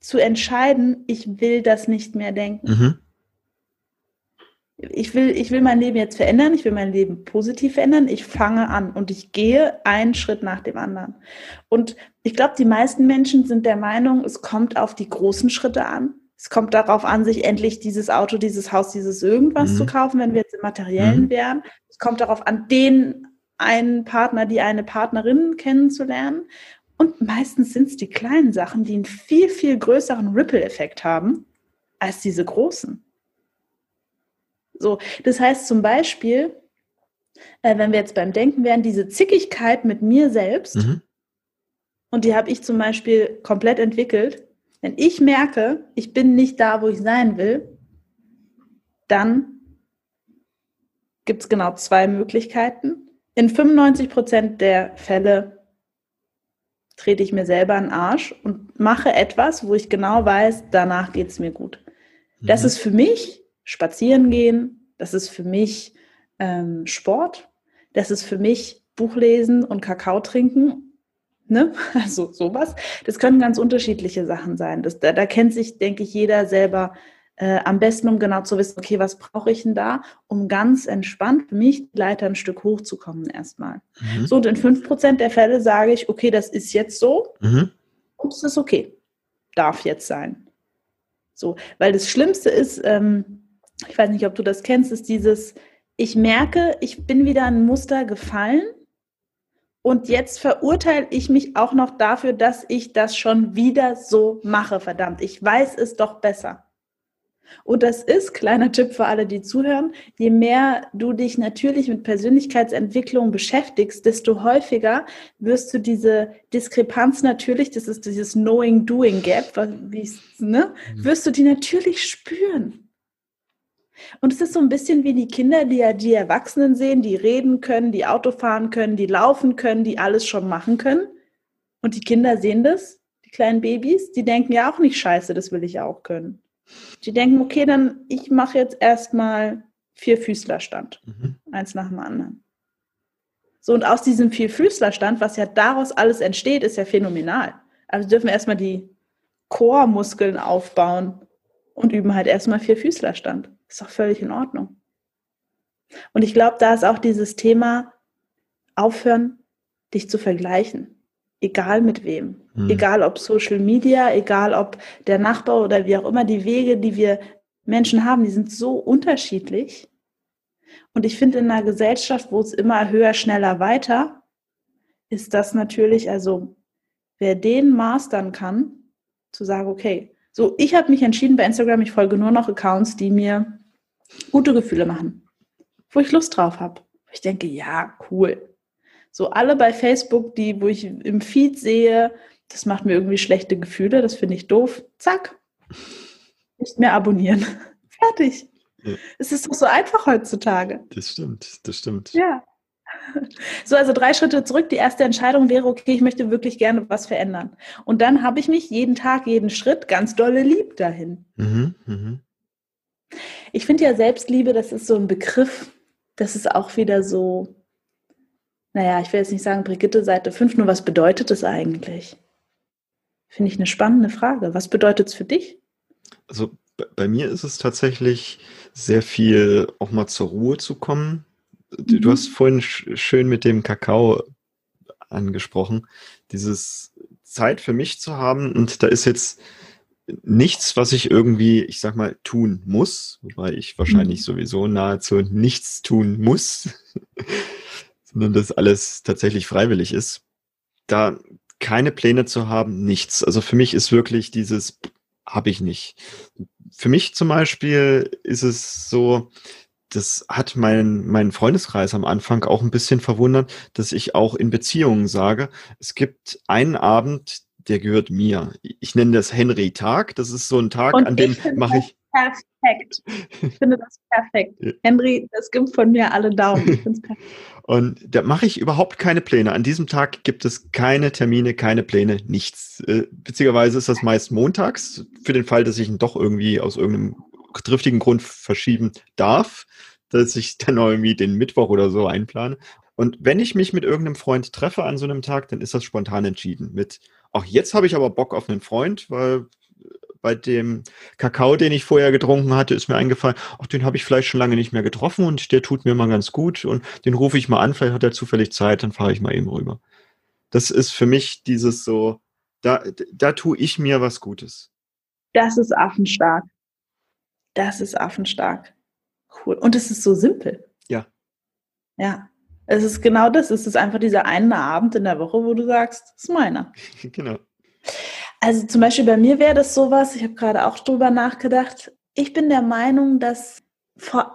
Speaker 1: zu entscheiden, ich will das nicht mehr denken. Mhm. ich will, ich will mein Leben jetzt verändern, ich will mein Leben positiv verändern, ich fange an und ich gehe einen Schritt nach dem anderen. Und ich glaube, die meisten Menschen sind der Meinung, es kommt auf die großen Schritte an. Es kommt darauf an, sich endlich dieses Auto, dieses Haus, dieses irgendwas mhm. zu kaufen, wenn wir jetzt im Materiellen mhm. wären. Es kommt darauf an, den einen Partner, die eine Partnerin kennenzulernen. Und meistens sind es die kleinen Sachen, die einen viel, viel größeren Ripple-Effekt haben als diese großen. So, das heißt zum Beispiel, äh, wenn wir jetzt beim Denken wären, diese Zickigkeit mit mir selbst, mhm. und die habe ich zum Beispiel komplett entwickelt, wenn ich merke, ich bin nicht da, wo ich sein will, dann gibt es genau zwei Möglichkeiten. In 95 Prozent der Fälle trete ich mir selber einen Arsch und mache etwas, wo ich genau weiß, danach geht es mir gut. Das mhm. ist für mich spazieren gehen, das ist für mich ähm, Sport, das ist für mich Buch lesen und Kakao trinken. Ne? (laughs) Also sowas. Das können ganz unterschiedliche Sachen sein. Das, da, da kennt sich, denke ich, jeder selber äh, am besten, um genau zu wissen, okay, was brauche ich denn da, um ganz entspannt für mich die Leiter ein Stück hochzukommen erstmal. Mhm. So, und in 5% der Fälle sage ich, okay, das ist jetzt so mhm. und es ist okay. Darf jetzt sein. So, weil das Schlimmste ist, ähm, ich weiß nicht, ob du das kennst, ist dieses, ich merke, ich bin wieder ein Muster gefallen und jetzt verurteile ich mich auch noch dafür, dass ich das schon wieder so mache, verdammt. Ich weiß es doch besser. Und das ist, kleiner Tipp für alle, die zuhören, je mehr du dich natürlich mit Persönlichkeitsentwicklung beschäftigst, desto häufiger wirst du diese Diskrepanz natürlich, das ist dieses Knowing-Doing-Gap, ne, mhm. wirst du die natürlich spüren. Und es ist so ein bisschen wie die Kinder, die ja die Erwachsenen sehen, die reden können, die Auto fahren können, die laufen können, die alles schon machen können. Und die Kinder sehen das, die kleinen Babys, die denken ja auch nicht scheiße, das will ich auch können. Die denken, okay, dann ich mache jetzt erstmal Vierfüßlerstand, mhm. eins nach dem anderen. So, und aus diesem Vierfüßlerstand, was ja daraus alles entsteht, ist ja phänomenal. Also dürfen wir erstmal die Chormuskeln aufbauen und üben halt erstmal Vierfüßlerstand. Ist doch völlig in Ordnung. Und ich glaube, da ist auch dieses Thema aufhören, dich zu vergleichen. Egal mit wem. Hm. Egal ob Social Media, egal ob der Nachbar oder wie auch immer, die Wege, die wir Menschen haben, die sind so unterschiedlich. Und ich finde, in einer Gesellschaft, wo es immer höher, schneller, weiter, ist das natürlich, also wer den mastern kann, zu sagen, okay, so, ich habe mich entschieden bei Instagram, ich folge nur noch Accounts, die mir gute Gefühle machen, wo ich Lust drauf habe. Ich denke, ja, cool. So alle bei Facebook, die, wo ich im Feed sehe, das macht mir irgendwie schlechte Gefühle, das finde ich doof. Zack. Nicht mehr abonnieren. (laughs) Fertig. Ja. Es ist doch so einfach heutzutage.
Speaker 2: Das stimmt, das stimmt.
Speaker 1: Ja. So, also drei Schritte zurück. Die erste Entscheidung wäre, okay, ich möchte wirklich gerne was verändern. Und dann habe ich mich jeden Tag, jeden Schritt ganz dolle lieb dahin. Mhm, mh. Ich finde ja Selbstliebe, das ist so ein Begriff, das ist auch wieder so, naja, ich will jetzt nicht sagen Brigitte Seite 5, nur was bedeutet es eigentlich? Finde ich eine spannende Frage. Was bedeutet es für dich?
Speaker 2: Also bei mir ist es tatsächlich sehr viel, auch mal zur Ruhe zu kommen. Mhm. Du hast vorhin schön mit dem Kakao angesprochen, dieses Zeit für mich zu haben. Und da ist jetzt nichts, was ich irgendwie, ich sag mal, tun muss, wobei ich wahrscheinlich mhm. sowieso nahezu nichts tun muss, sondern das alles tatsächlich freiwillig ist. Da keine Pläne zu haben, nichts. Also für mich ist wirklich dieses, habe ich nicht. Für mich zum Beispiel ist es so, das hat mein, mein Freundeskreis am Anfang auch ein bisschen verwundert, dass ich auch in Beziehungen sage, es gibt einen Abend, der gehört mir. Ich nenne das Henry-Tag. Das ist so ein Tag, Und an dem mache ich.
Speaker 1: Perfekt. Ich (laughs) finde das perfekt. Henry, das gibt von mir alle Daumen. (laughs)
Speaker 2: Und da mache ich überhaupt keine Pläne. An diesem Tag gibt es keine Termine, keine Pläne, nichts. Äh, beziehungsweise ist das meist montags, für den Fall, dass ich ihn doch irgendwie aus irgendeinem triftigen Grund verschieben darf, dass ich dann irgendwie den Mittwoch oder so einplane. Und wenn ich mich mit irgendeinem Freund treffe an so einem Tag, dann ist das spontan entschieden mit, ach, jetzt habe ich aber Bock auf einen Freund, weil bei dem Kakao, den ich vorher getrunken hatte, ist mir eingefallen, ach, den habe ich vielleicht schon lange nicht mehr getroffen und der tut mir mal ganz gut und den rufe ich mal an, vielleicht hat er zufällig Zeit, dann fahre ich mal eben rüber. Das ist für mich dieses so, da, da tue ich mir was Gutes.
Speaker 1: Das ist affenstark. Das ist affenstark. Cool. Und es ist so simpel.
Speaker 2: Ja.
Speaker 1: Ja. Es ist genau das. Es ist einfach dieser eine Abend in der Woche, wo du sagst, das ist meiner. (laughs)
Speaker 2: genau.
Speaker 1: Also zum Beispiel bei mir wäre das sowas, ich habe gerade auch drüber nachgedacht. Ich bin der Meinung, dass,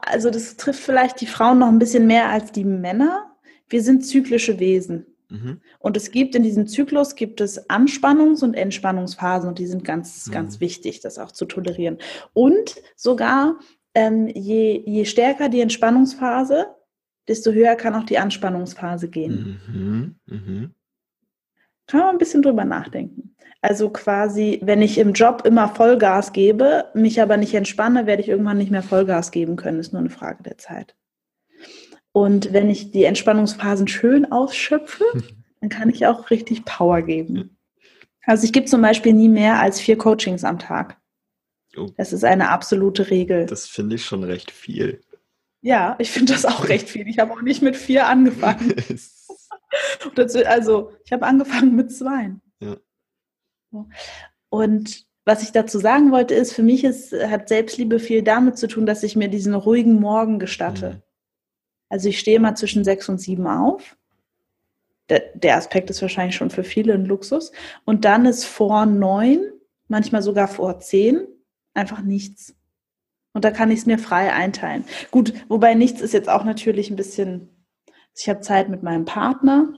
Speaker 1: also das trifft vielleicht die Frauen noch ein bisschen mehr als die Männer. Wir sind zyklische Wesen. Mhm. Und es gibt in diesem Zyklus gibt es Anspannungs- und Entspannungsphasen und die sind ganz, mhm. ganz wichtig, das auch zu tolerieren. Und sogar ähm, je, je stärker die Entspannungsphase, desto höher kann auch die Anspannungsphase gehen. Mhm. Mhm. Kann man ein bisschen drüber nachdenken. Also quasi, wenn ich im Job immer Vollgas gebe, mich aber nicht entspanne, werde ich irgendwann nicht mehr Vollgas geben können. Ist nur eine Frage der Zeit. Und wenn ich die Entspannungsphasen schön ausschöpfe, (laughs) dann kann ich auch richtig Power geben. Also ich gebe zum Beispiel nie mehr als vier Coachings am Tag. Oh. Das ist eine absolute Regel.
Speaker 2: Das finde ich schon recht viel.
Speaker 1: Ja, ich finde das auch recht viel. Ich habe auch nicht mit vier angefangen. (laughs) also ich habe angefangen mit zwei. Ja. Und was ich dazu sagen wollte, ist, für mich ist, hat Selbstliebe viel damit zu tun, dass ich mir diesen ruhigen Morgen gestatte. Mhm. Also ich stehe mal zwischen sechs und sieben auf. Der, der, Aspekt ist wahrscheinlich schon für viele ein Luxus. Und dann ist vor neun, manchmal sogar vor zehn, einfach nichts. Und da kann ich es mir frei einteilen. Gut, wobei nichts ist jetzt auch natürlich ein bisschen, ich habe Zeit mit meinem Partner.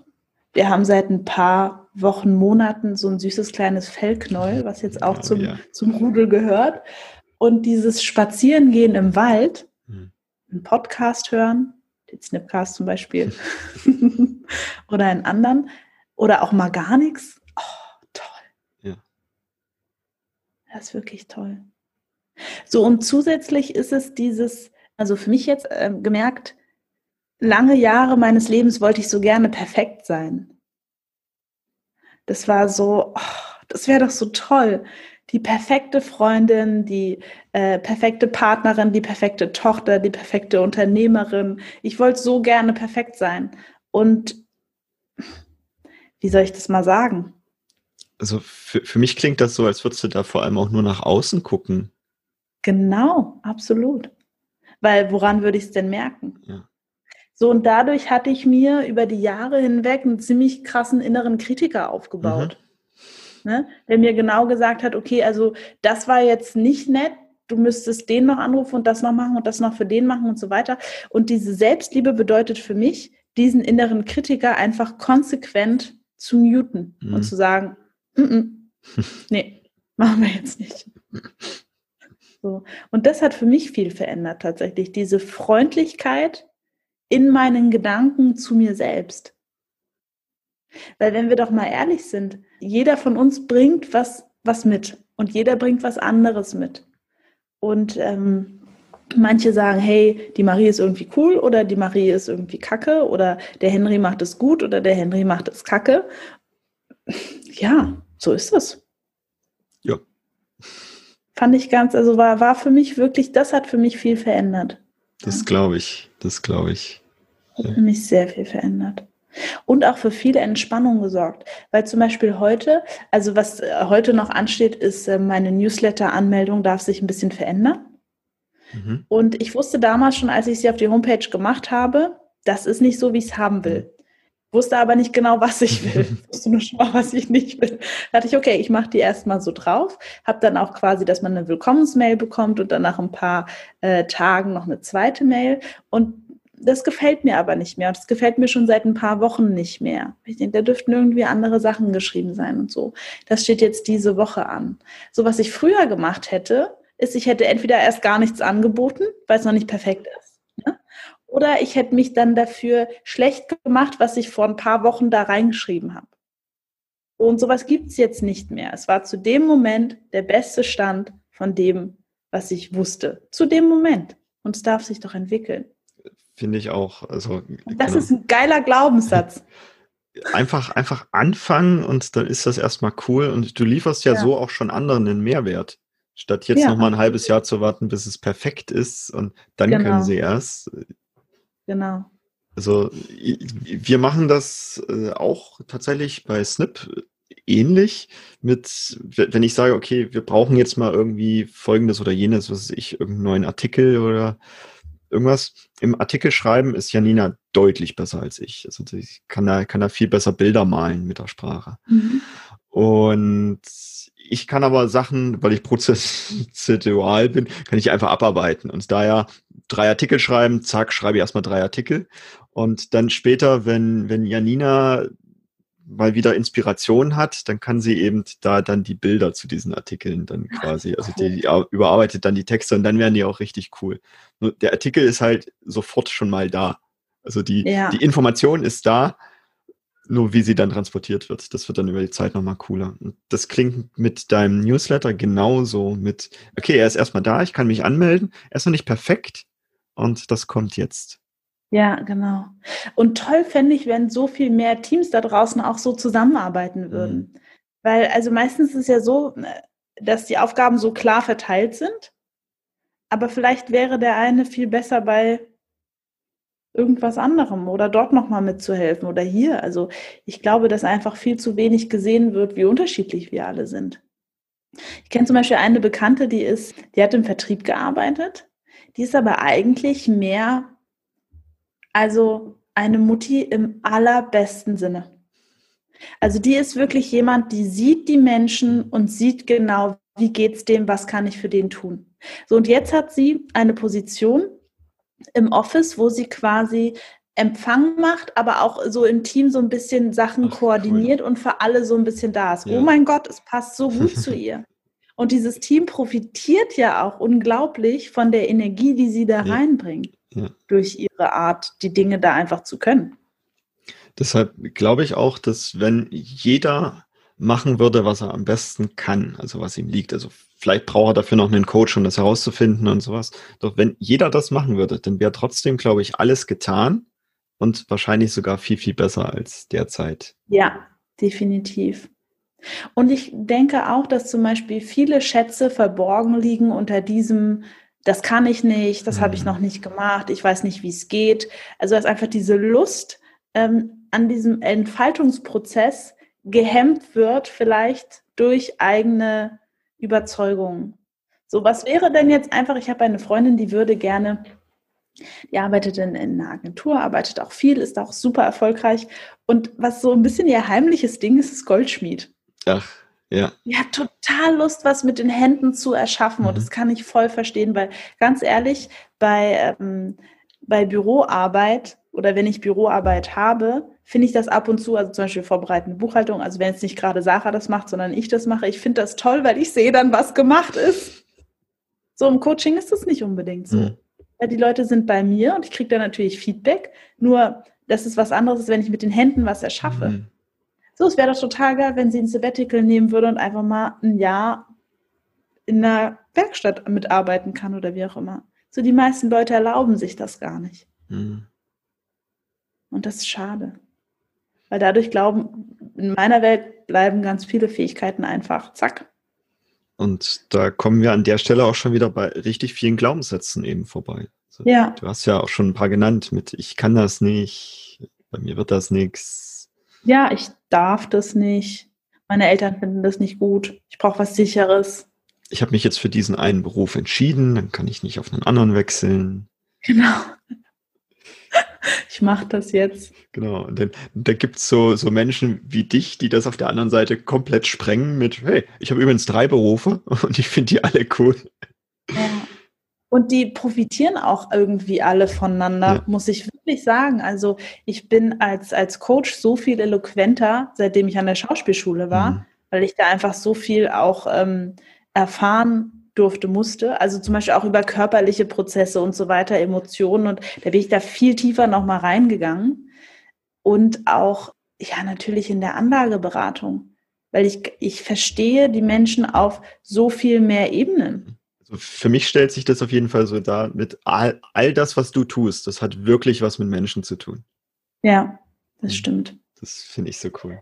Speaker 1: Wir haben seit ein paar Wochen, Monaten so ein süßes kleines Fellknäuel, was jetzt auch oh, zum, ja. zum Rudel gehört. Und dieses Spazierengehen im Wald, hm. einen Podcast hören, den Snipcast zum Beispiel, (laughs) oder einen anderen, oder auch mal gar nichts. Oh, toll. Ja. Das ist wirklich toll. So, und zusätzlich ist es dieses, also für mich jetzt äh, gemerkt, lange Jahre meines Lebens wollte ich so gerne perfekt sein. Das war so, oh, das wäre doch so toll. Die perfekte Freundin, die äh, perfekte Partnerin, die perfekte Tochter, die perfekte Unternehmerin. Ich wollte so gerne perfekt sein. Und wie soll ich das mal sagen?
Speaker 2: Also für, für mich klingt das so, als würdest du da vor allem auch nur nach außen gucken.
Speaker 1: Genau, absolut. Weil woran würde ich es denn merken? Ja. So, und dadurch hatte ich mir über die Jahre hinweg einen ziemlich krassen inneren Kritiker aufgebaut. Mhm. Ne? Der mir genau gesagt hat, okay, also das war jetzt nicht nett, du müsstest den noch anrufen und das noch machen und das noch für den machen und so weiter. Und diese Selbstliebe bedeutet für mich, diesen inneren Kritiker einfach konsequent zu muten mhm. und zu sagen, mm -mm, (laughs) nee, machen wir jetzt nicht. So. Und das hat für mich viel verändert tatsächlich. Diese Freundlichkeit in meinen Gedanken zu mir selbst. Weil wenn wir doch mal ehrlich sind, jeder von uns bringt was, was mit und jeder bringt was anderes mit. Und ähm, manche sagen, hey, die Marie ist irgendwie cool oder die Marie ist irgendwie kacke oder der Henry macht es gut oder der Henry macht es kacke. Ja, so ist es.
Speaker 2: Ja.
Speaker 1: Fand ich ganz, also war, war für mich wirklich, das hat für mich viel verändert.
Speaker 2: Das glaube ich, das glaube ich.
Speaker 1: Hat für mich sehr viel verändert. Und auch für viele Entspannung gesorgt. Weil zum Beispiel heute, also was äh, heute noch ansteht, ist äh, meine Newsletter-Anmeldung darf sich ein bisschen verändern. Mhm. Und ich wusste damals schon, als ich sie auf die Homepage gemacht habe, das ist nicht so, wie ich es haben will. Wusste aber nicht genau, was ich will. (laughs) wusste nur schon mal, was ich nicht will. Da dachte ich, okay, ich mache die erstmal so drauf. Habe dann auch quasi, dass man eine Willkommensmail bekommt und dann nach ein paar äh, Tagen noch eine zweite Mail. Und das gefällt mir aber nicht mehr. Und das gefällt mir schon seit ein paar Wochen nicht mehr. Ich denke, da dürften irgendwie andere Sachen geschrieben sein und so. Das steht jetzt diese Woche an. So, was ich früher gemacht hätte, ist, ich hätte entweder erst gar nichts angeboten, weil es noch nicht perfekt ist. Ne? Oder ich hätte mich dann dafür schlecht gemacht, was ich vor ein paar Wochen da reingeschrieben habe. Und sowas gibt es jetzt nicht mehr. Es war zu dem Moment der beste Stand von dem, was ich wusste. Zu dem Moment. Und es darf sich doch entwickeln.
Speaker 2: Finde ich auch. Also,
Speaker 1: das genau. ist ein geiler Glaubenssatz.
Speaker 2: Einfach, einfach anfangen und dann ist das erstmal cool und du lieferst ja, ja. so auch schon anderen einen Mehrwert. Statt jetzt ja. noch mal ein halbes Jahr zu warten, bis es perfekt ist und dann genau. können sie erst.
Speaker 1: Genau.
Speaker 2: Also wir machen das äh, auch tatsächlich bei Snip ähnlich mit, wenn ich sage, okay, wir brauchen jetzt mal irgendwie folgendes oder jenes, was weiß ich, irgendeinen neuen Artikel oder irgendwas. Im Artikel schreiben ist Janina deutlich besser als ich. Also ich kann da, kann da viel besser Bilder malen mit der Sprache. Mhm. Und ich kann aber Sachen, weil ich prozessual bin, kann ich einfach abarbeiten und daher drei Artikel schreiben, zack, schreibe ich erstmal drei Artikel und dann später, wenn, wenn Janina mal wieder Inspiration hat, dann kann sie eben da dann die Bilder zu diesen Artikeln dann quasi, also die, die überarbeitet dann die Texte und dann werden die auch richtig cool. Nur der Artikel ist halt sofort schon mal da. Also die, ja. die Information ist da, nur wie sie dann transportiert wird. Das wird dann über die Zeit nochmal cooler. Und das klingt mit deinem Newsletter genauso mit, okay, er ist erstmal da, ich kann mich anmelden, er ist noch nicht perfekt und das kommt jetzt.
Speaker 1: Ja, genau. Und toll fände ich, wenn so viel mehr Teams da draußen auch so zusammenarbeiten würden. Mhm. Weil, also meistens ist es ja so, dass die Aufgaben so klar verteilt sind. Aber vielleicht wäre der eine viel besser bei irgendwas anderem oder dort nochmal mitzuhelfen oder hier. Also ich glaube, dass einfach viel zu wenig gesehen wird, wie unterschiedlich wir alle sind. Ich kenne zum Beispiel eine Bekannte, die ist, die hat im Vertrieb gearbeitet, die ist aber eigentlich mehr, also eine Mutti im allerbesten Sinne. Also die ist wirklich jemand, die sieht die Menschen und sieht genau, wie geht's dem, was kann ich für den tun. So und jetzt hat sie eine Position, im Office, wo sie quasi Empfang macht, aber auch so im Team so ein bisschen Sachen Ach, koordiniert cool. und für alle so ein bisschen da ist. Ja. Oh mein Gott, es passt so gut (laughs) zu ihr. Und dieses Team profitiert ja auch unglaublich von der Energie, die sie da ja. reinbringt, ja. durch ihre Art, die Dinge da einfach zu können.
Speaker 2: Deshalb glaube ich auch, dass wenn jeder machen würde, was er am besten kann, also was ihm liegt, also Vielleicht braucht er dafür noch einen Coach, um das herauszufinden und sowas. Doch wenn jeder das machen würde, dann wäre trotzdem, glaube ich, alles getan und wahrscheinlich sogar viel, viel besser als derzeit.
Speaker 1: Ja, definitiv. Und ich denke auch, dass zum Beispiel viele Schätze verborgen liegen unter diesem, das kann ich nicht, das habe ich mhm. noch nicht gemacht, ich weiß nicht, wie es geht. Also dass einfach diese Lust ähm, an diesem Entfaltungsprozess gehemmt wird, vielleicht durch eigene Überzeugungen. So, was wäre denn jetzt einfach, ich habe eine Freundin, die würde gerne, die arbeitet in, in einer Agentur, arbeitet auch viel, ist auch super erfolgreich. Und was so ein bisschen ihr heimliches Ding ist, ist Goldschmied.
Speaker 2: Ach, ja.
Speaker 1: Die hat total Lust, was mit den Händen zu erschaffen. Mhm. Und das kann ich voll verstehen, weil ganz ehrlich, bei, ähm, bei Büroarbeit oder wenn ich Büroarbeit habe, finde ich das ab und zu, also zum Beispiel vorbereitende Buchhaltung, also wenn jetzt nicht gerade Sarah das macht, sondern ich das mache, ich finde das toll, weil ich sehe dann, was gemacht ist. So im Coaching ist das nicht unbedingt so. Mhm. Weil die Leute sind bei mir und ich kriege da natürlich Feedback, nur das ist was anderes, wenn ich mit den Händen was erschaffe. Mhm. So, es wäre doch total geil, wenn sie ein Sabbatical nehmen würde und einfach mal ein Jahr in einer Werkstatt mitarbeiten kann oder wie auch immer. So, die meisten Leute erlauben sich das gar nicht. Mhm. Und das ist schade. Weil dadurch glauben, in meiner Welt bleiben ganz viele Fähigkeiten einfach zack.
Speaker 2: Und da kommen wir an der Stelle auch schon wieder bei richtig vielen Glaubenssätzen eben vorbei. Also
Speaker 1: ja.
Speaker 2: Du hast ja auch schon ein paar genannt mit ich kann das nicht, bei mir wird das nichts.
Speaker 1: Ja, ich darf das nicht. Meine Eltern finden das nicht gut. Ich brauche was sicheres.
Speaker 2: Ich habe mich jetzt für diesen einen Beruf entschieden, dann kann ich nicht auf einen anderen wechseln.
Speaker 1: Genau (laughs) ich mache das jetzt.
Speaker 2: Genau, und dann, da gibt es so, so Menschen wie dich, die das auf der anderen Seite komplett sprengen mit, hey, ich habe übrigens drei Berufe (laughs) und ich finde die alle cool.
Speaker 1: Ja. Und die profitieren auch irgendwie alle voneinander, ja. muss ich wirklich sagen. Also ich bin als, als Coach so viel eloquenter, seitdem ich an der Schauspielschule war, mhm. weil ich da einfach so viel auch ähm, erfahren durfte, musste. Also zum Beispiel auch über körperliche Prozesse und so weiter, Emotionen. Und da bin ich da viel tiefer nochmal reingegangen. Und auch, ja, natürlich in der Anlageberatung. Weil ich, ich verstehe die Menschen auf so viel mehr Ebenen.
Speaker 2: Also für mich stellt sich das auf jeden Fall so dar, mit all, all das, was du tust, das hat wirklich was mit Menschen zu tun.
Speaker 1: Ja, das mhm. stimmt.
Speaker 2: Das finde ich so cool.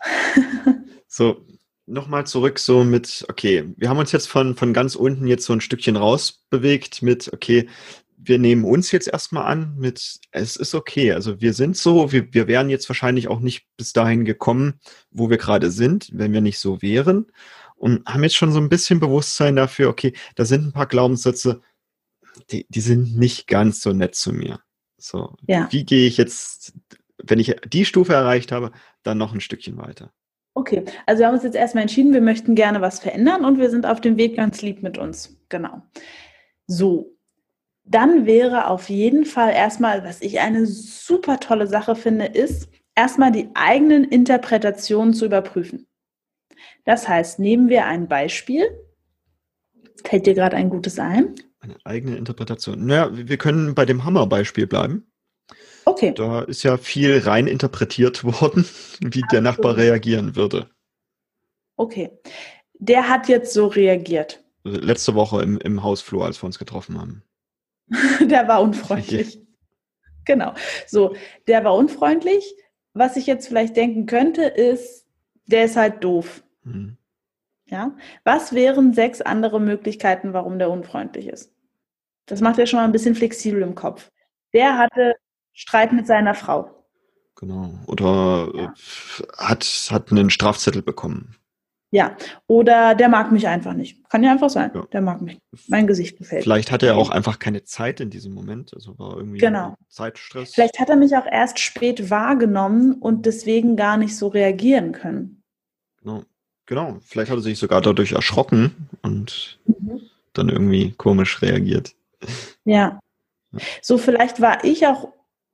Speaker 2: (laughs) so, nochmal zurück so mit, okay, wir haben uns jetzt von, von ganz unten jetzt so ein Stückchen rausbewegt mit, okay, wir nehmen uns jetzt erstmal an mit, es ist okay. Also wir sind so, wir, wir wären jetzt wahrscheinlich auch nicht bis dahin gekommen, wo wir gerade sind, wenn wir nicht so wären. Und haben jetzt schon so ein bisschen Bewusstsein dafür, okay, da sind ein paar Glaubenssätze, die, die sind nicht ganz so nett zu mir. So, ja. wie gehe ich jetzt, wenn ich die Stufe erreicht habe, dann noch ein Stückchen weiter?
Speaker 1: Okay, also wir haben uns jetzt erstmal entschieden, wir möchten gerne was verändern und wir sind auf dem Weg ganz lieb mit uns. Genau. So, dann wäre auf jeden Fall erstmal, was ich eine super tolle Sache finde, ist, erstmal die eigenen Interpretationen zu überprüfen. Das heißt, nehmen wir ein Beispiel. Fällt dir gerade ein gutes ein?
Speaker 2: Eine eigene Interpretation. Naja, wir können bei dem Hammer-Beispiel bleiben.
Speaker 1: Okay.
Speaker 2: Da ist ja viel rein interpretiert (laughs) worden, wie der Nachbar reagieren würde.
Speaker 1: Okay. Der hat jetzt so reagiert.
Speaker 2: Letzte Woche im, im Hausflur, als wir uns getroffen haben. (laughs)
Speaker 1: der war unfreundlich. Okay. (laughs) Genau. So, der war unfreundlich. Was ich jetzt vielleicht denken könnte, ist, der ist halt doof. Mhm. Ja. Was wären sechs andere Möglichkeiten, warum der unfreundlich ist? Das macht er schon mal ein bisschen flexibel im Kopf. Der hatte Streit mit seiner Frau.
Speaker 2: Genau. Oder ja. hat, hat einen Strafzettel bekommen.
Speaker 1: Ja, oder der mag mich einfach nicht. Kann ja einfach sein. Ja. Der mag mich. Mein Gesicht gefällt.
Speaker 2: Vielleicht hat er auch einfach keine Zeit in diesem Moment. Also war irgendwie
Speaker 1: genau.
Speaker 2: Zeitstress.
Speaker 1: Vielleicht hat er mich auch erst spät wahrgenommen und deswegen gar nicht so reagieren können.
Speaker 2: Genau. Genau. Vielleicht hat er sich sogar dadurch erschrocken und mhm. dann irgendwie komisch reagiert.
Speaker 1: Ja. ja. So, vielleicht war ich auch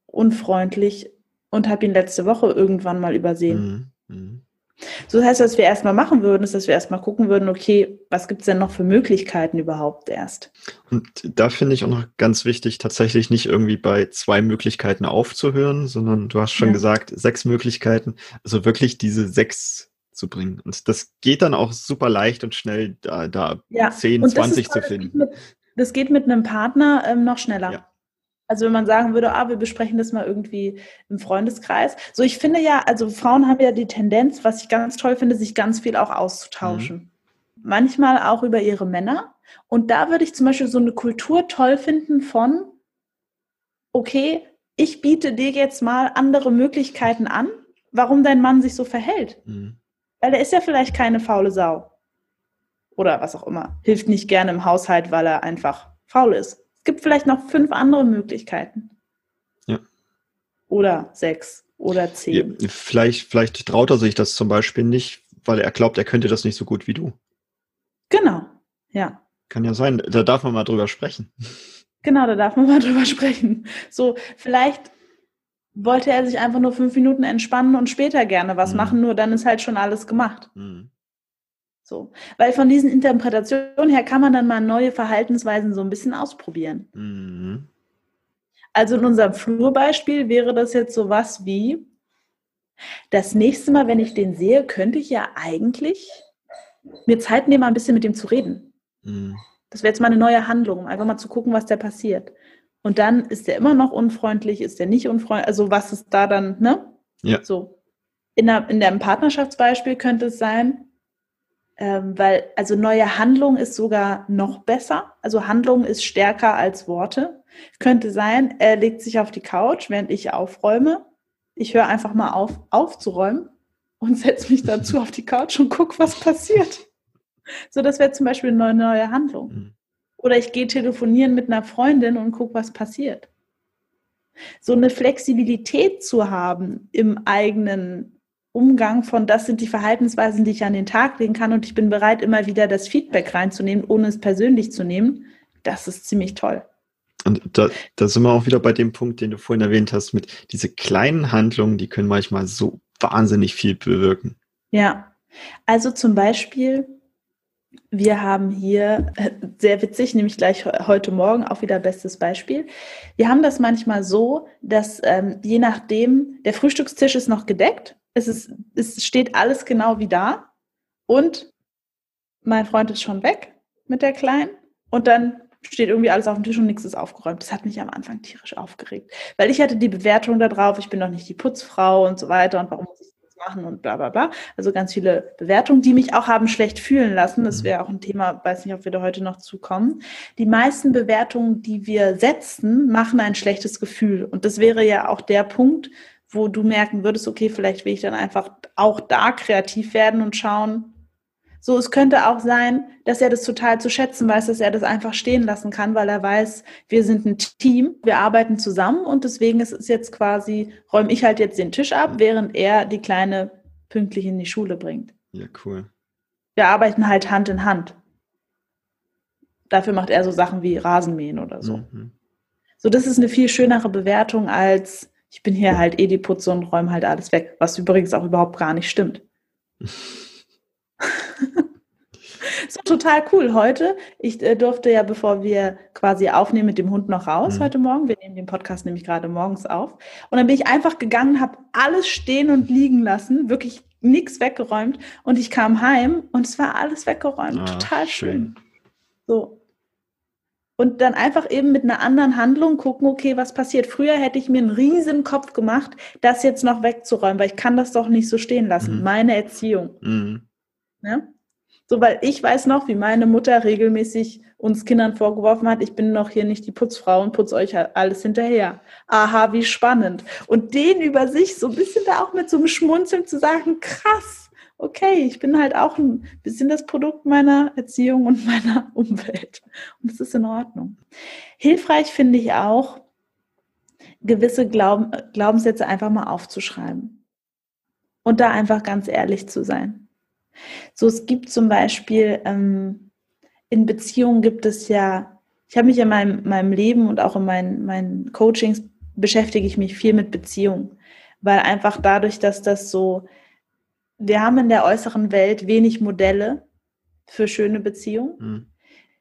Speaker 1: unfreundlich und habe ihn letzte Woche irgendwann mal übersehen. Mhm. Mhm. So das heißt, was wir erstmal machen würden, ist, dass wir erstmal gucken würden, okay, was gibt es denn noch für Möglichkeiten überhaupt erst?
Speaker 2: Und da finde ich auch noch ganz wichtig, tatsächlich nicht irgendwie bei zwei Möglichkeiten aufzuhören, sondern du hast schon ja. gesagt, sechs Möglichkeiten. Also wirklich diese sechs zu bringen. Und das geht dann auch super leicht und schnell, da, da ja. 10, 20 zu finden. Das geht,
Speaker 1: mit, das geht mit einem Partner ähm, noch schneller. Ja. Also wenn man sagen würde, ah, wir besprechen das mal irgendwie im Freundeskreis. So, ich finde ja, also Frauen haben ja die Tendenz, was ich ganz toll finde, sich ganz viel auch auszutauschen. Mhm. Manchmal auch über ihre Männer. Und da würde ich zum Beispiel so eine Kultur toll finden von, okay, ich biete dir jetzt mal andere Möglichkeiten an, warum dein Mann sich so verhält. Mhm. Weil er ist ja vielleicht keine faule Sau. Oder was auch immer. Hilft nicht gerne im Haushalt, weil er einfach faul ist gibt vielleicht noch fünf andere Möglichkeiten.
Speaker 2: Ja.
Speaker 1: Oder sechs oder zehn.
Speaker 2: Ja, vielleicht, vielleicht traut er sich das zum Beispiel nicht, weil er glaubt, er könnte das nicht so gut wie du.
Speaker 1: Genau, ja.
Speaker 2: Kann ja sein, da darf man mal drüber sprechen.
Speaker 1: Genau, da darf man mal (laughs) drüber sprechen. So, vielleicht wollte er sich einfach nur fünf Minuten entspannen und später gerne was mhm. machen, nur dann ist halt schon alles gemacht. Mhm. So. Weil von diesen Interpretationen her kann man dann mal neue Verhaltensweisen so ein bisschen ausprobieren. Mhm. Also in unserem Flurbeispiel wäre das jetzt so was wie, das nächste Mal, wenn ich den sehe, könnte ich ja eigentlich mir Zeit nehmen, ein bisschen mit ihm zu reden. Mhm. Das wäre jetzt mal eine neue Handlung, einfach mal zu gucken, was da passiert. Und dann ist der immer noch unfreundlich, ist der nicht unfreundlich, also was ist da dann, ne?
Speaker 2: Ja.
Speaker 1: So. In, der, in dem Partnerschaftsbeispiel könnte es sein, ähm, weil also neue Handlung ist sogar noch besser. Also Handlung ist stärker als Worte. Könnte sein, er legt sich auf die Couch, während ich aufräume. Ich höre einfach mal auf, aufzuräumen und setze mich dazu (laughs) auf die Couch und gucke, was passiert. So, das wäre zum Beispiel eine neue Handlung. Oder ich gehe telefonieren mit einer Freundin und gucke, was passiert. So eine Flexibilität zu haben im eigenen Umgang von, das sind die Verhaltensweisen, die ich an den Tag legen kann und ich bin bereit, immer wieder das Feedback reinzunehmen, ohne es persönlich zu nehmen, das ist ziemlich toll.
Speaker 2: Und da, da sind wir auch wieder bei dem Punkt, den du vorhin erwähnt hast, mit diese kleinen Handlungen, die können manchmal so wahnsinnig viel bewirken.
Speaker 1: Ja, also zum Beispiel, wir haben hier, äh, sehr witzig, nämlich gleich heute Morgen auch wieder bestes Beispiel. Wir haben das manchmal so, dass ähm, je nachdem, der Frühstückstisch ist noch gedeckt. Es, ist, es steht alles genau wie da. Und mein Freund ist schon weg mit der Kleinen. Und dann steht irgendwie alles auf dem Tisch und nichts ist aufgeräumt. Das hat mich am Anfang tierisch aufgeregt, weil ich hatte die Bewertung da drauf, ich bin doch nicht die Putzfrau und so weiter. Und warum muss ich machen und bla bla bla. Also ganz viele Bewertungen, die mich auch haben schlecht fühlen lassen. Das mhm. wäre auch ein Thema, weiß nicht, ob wir da heute noch zukommen. Die meisten Bewertungen, die wir setzen, machen ein schlechtes Gefühl. Und das wäre ja auch der Punkt, wo du merken würdest, okay, vielleicht will ich dann einfach auch da kreativ werden und schauen, so, es könnte auch sein, dass er das total zu schätzen weiß, dass er das einfach stehen lassen kann, weil er weiß, wir sind ein Team, wir arbeiten zusammen und deswegen ist es jetzt quasi, räume ich halt jetzt den Tisch ab, während er die Kleine pünktlich in die Schule bringt.
Speaker 2: Ja, cool.
Speaker 1: Wir arbeiten halt Hand in Hand. Dafür macht er so Sachen wie Rasenmähen oder so. Mhm. So, das ist eine viel schönere Bewertung als ich bin hier halt eh die Putze und räume halt alles weg, was übrigens auch überhaupt gar nicht stimmt. (laughs) so total cool. Heute, ich äh, durfte ja, bevor wir quasi aufnehmen, mit dem Hund noch raus mhm. heute Morgen. Wir nehmen den Podcast nämlich gerade morgens auf. Und dann bin ich einfach gegangen, habe alles stehen und liegen lassen, wirklich nichts weggeräumt. Und ich kam heim und es war alles weggeräumt. Ah, total schön. schön. So. Und dann einfach eben mit einer anderen Handlung gucken, okay, was passiert. Früher hätte ich mir einen riesen Kopf gemacht, das jetzt noch wegzuräumen, weil ich kann das doch nicht so stehen lassen. Mhm. Meine Erziehung. Mhm. Ja? So, weil ich weiß noch, wie meine Mutter regelmäßig uns Kindern vorgeworfen hat, ich bin noch hier nicht die Putzfrau und putze euch alles hinterher. Aha, wie spannend. Und den über sich so ein bisschen da auch mit so einem Schmunzeln zu sagen, krass, okay, ich bin halt auch ein bisschen das Produkt meiner Erziehung und meiner (laughs) Umwelt. Und das ist in Ordnung. Hilfreich finde ich auch, gewisse Glauben, Glaubenssätze einfach mal aufzuschreiben. Und da einfach ganz ehrlich zu sein. So, es gibt zum Beispiel ähm, in Beziehungen gibt es ja, ich habe mich in meinem, meinem Leben und auch in meinen, meinen Coachings beschäftige ich mich viel mit Beziehungen, weil einfach dadurch, dass das so, wir haben in der äußeren Welt wenig Modelle für schöne Beziehungen. Mhm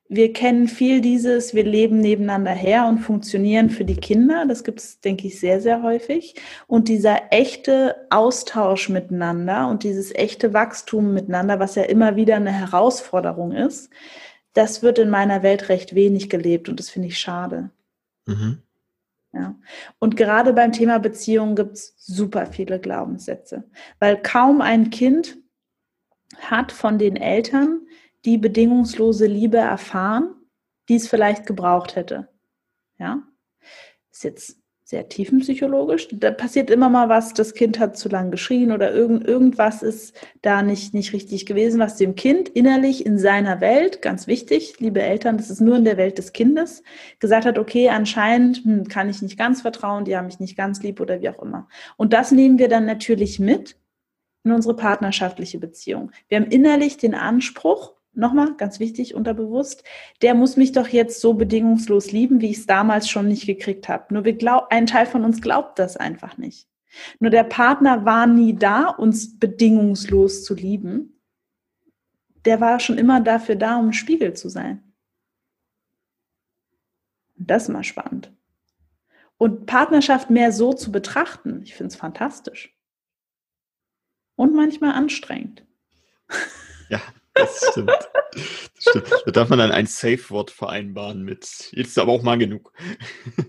Speaker 1: wir kennen viel dieses, wir leben nebeneinander her und funktionieren für die Kinder. Das gibt es, denke ich, sehr, sehr häufig. Und dieser echte Austausch miteinander und dieses echte Wachstum miteinander, was ja immer wieder eine Herausforderung ist, das wird in meiner Welt recht wenig gelebt und das finde ich schade. Mhm. Ja. Und gerade beim Thema Beziehungen gibt es super viele Glaubenssätze, weil kaum ein Kind hat von den Eltern die bedingungslose Liebe erfahren, die es vielleicht gebraucht hätte. Ja, ist jetzt sehr tiefenpsychologisch. Da passiert immer mal was, das Kind hat zu lang geschrien oder irgend, irgendwas ist da nicht, nicht richtig gewesen, was dem Kind innerlich in seiner Welt, ganz wichtig, liebe Eltern, das ist nur in der Welt des Kindes, gesagt hat, okay, anscheinend hm, kann ich nicht ganz vertrauen, die haben mich nicht ganz lieb oder wie auch immer. Und das nehmen wir dann natürlich mit in unsere partnerschaftliche Beziehung. Wir haben innerlich den Anspruch, nochmal ganz wichtig, unterbewusst, der muss mich doch jetzt so bedingungslos lieben, wie ich es damals schon nicht gekriegt habe. Nur wir glaub, ein Teil von uns glaubt das einfach nicht. Nur der Partner war nie da, uns bedingungslos zu lieben. Der war schon immer dafür da, um Spiegel zu sein. Das ist mal spannend. Und Partnerschaft mehr so zu betrachten, ich finde es fantastisch. Und manchmal anstrengend. (laughs)
Speaker 2: Das stimmt. Das stimmt. Da darf man dann ein Safe-Wort vereinbaren mit. Jetzt ist aber auch mal genug.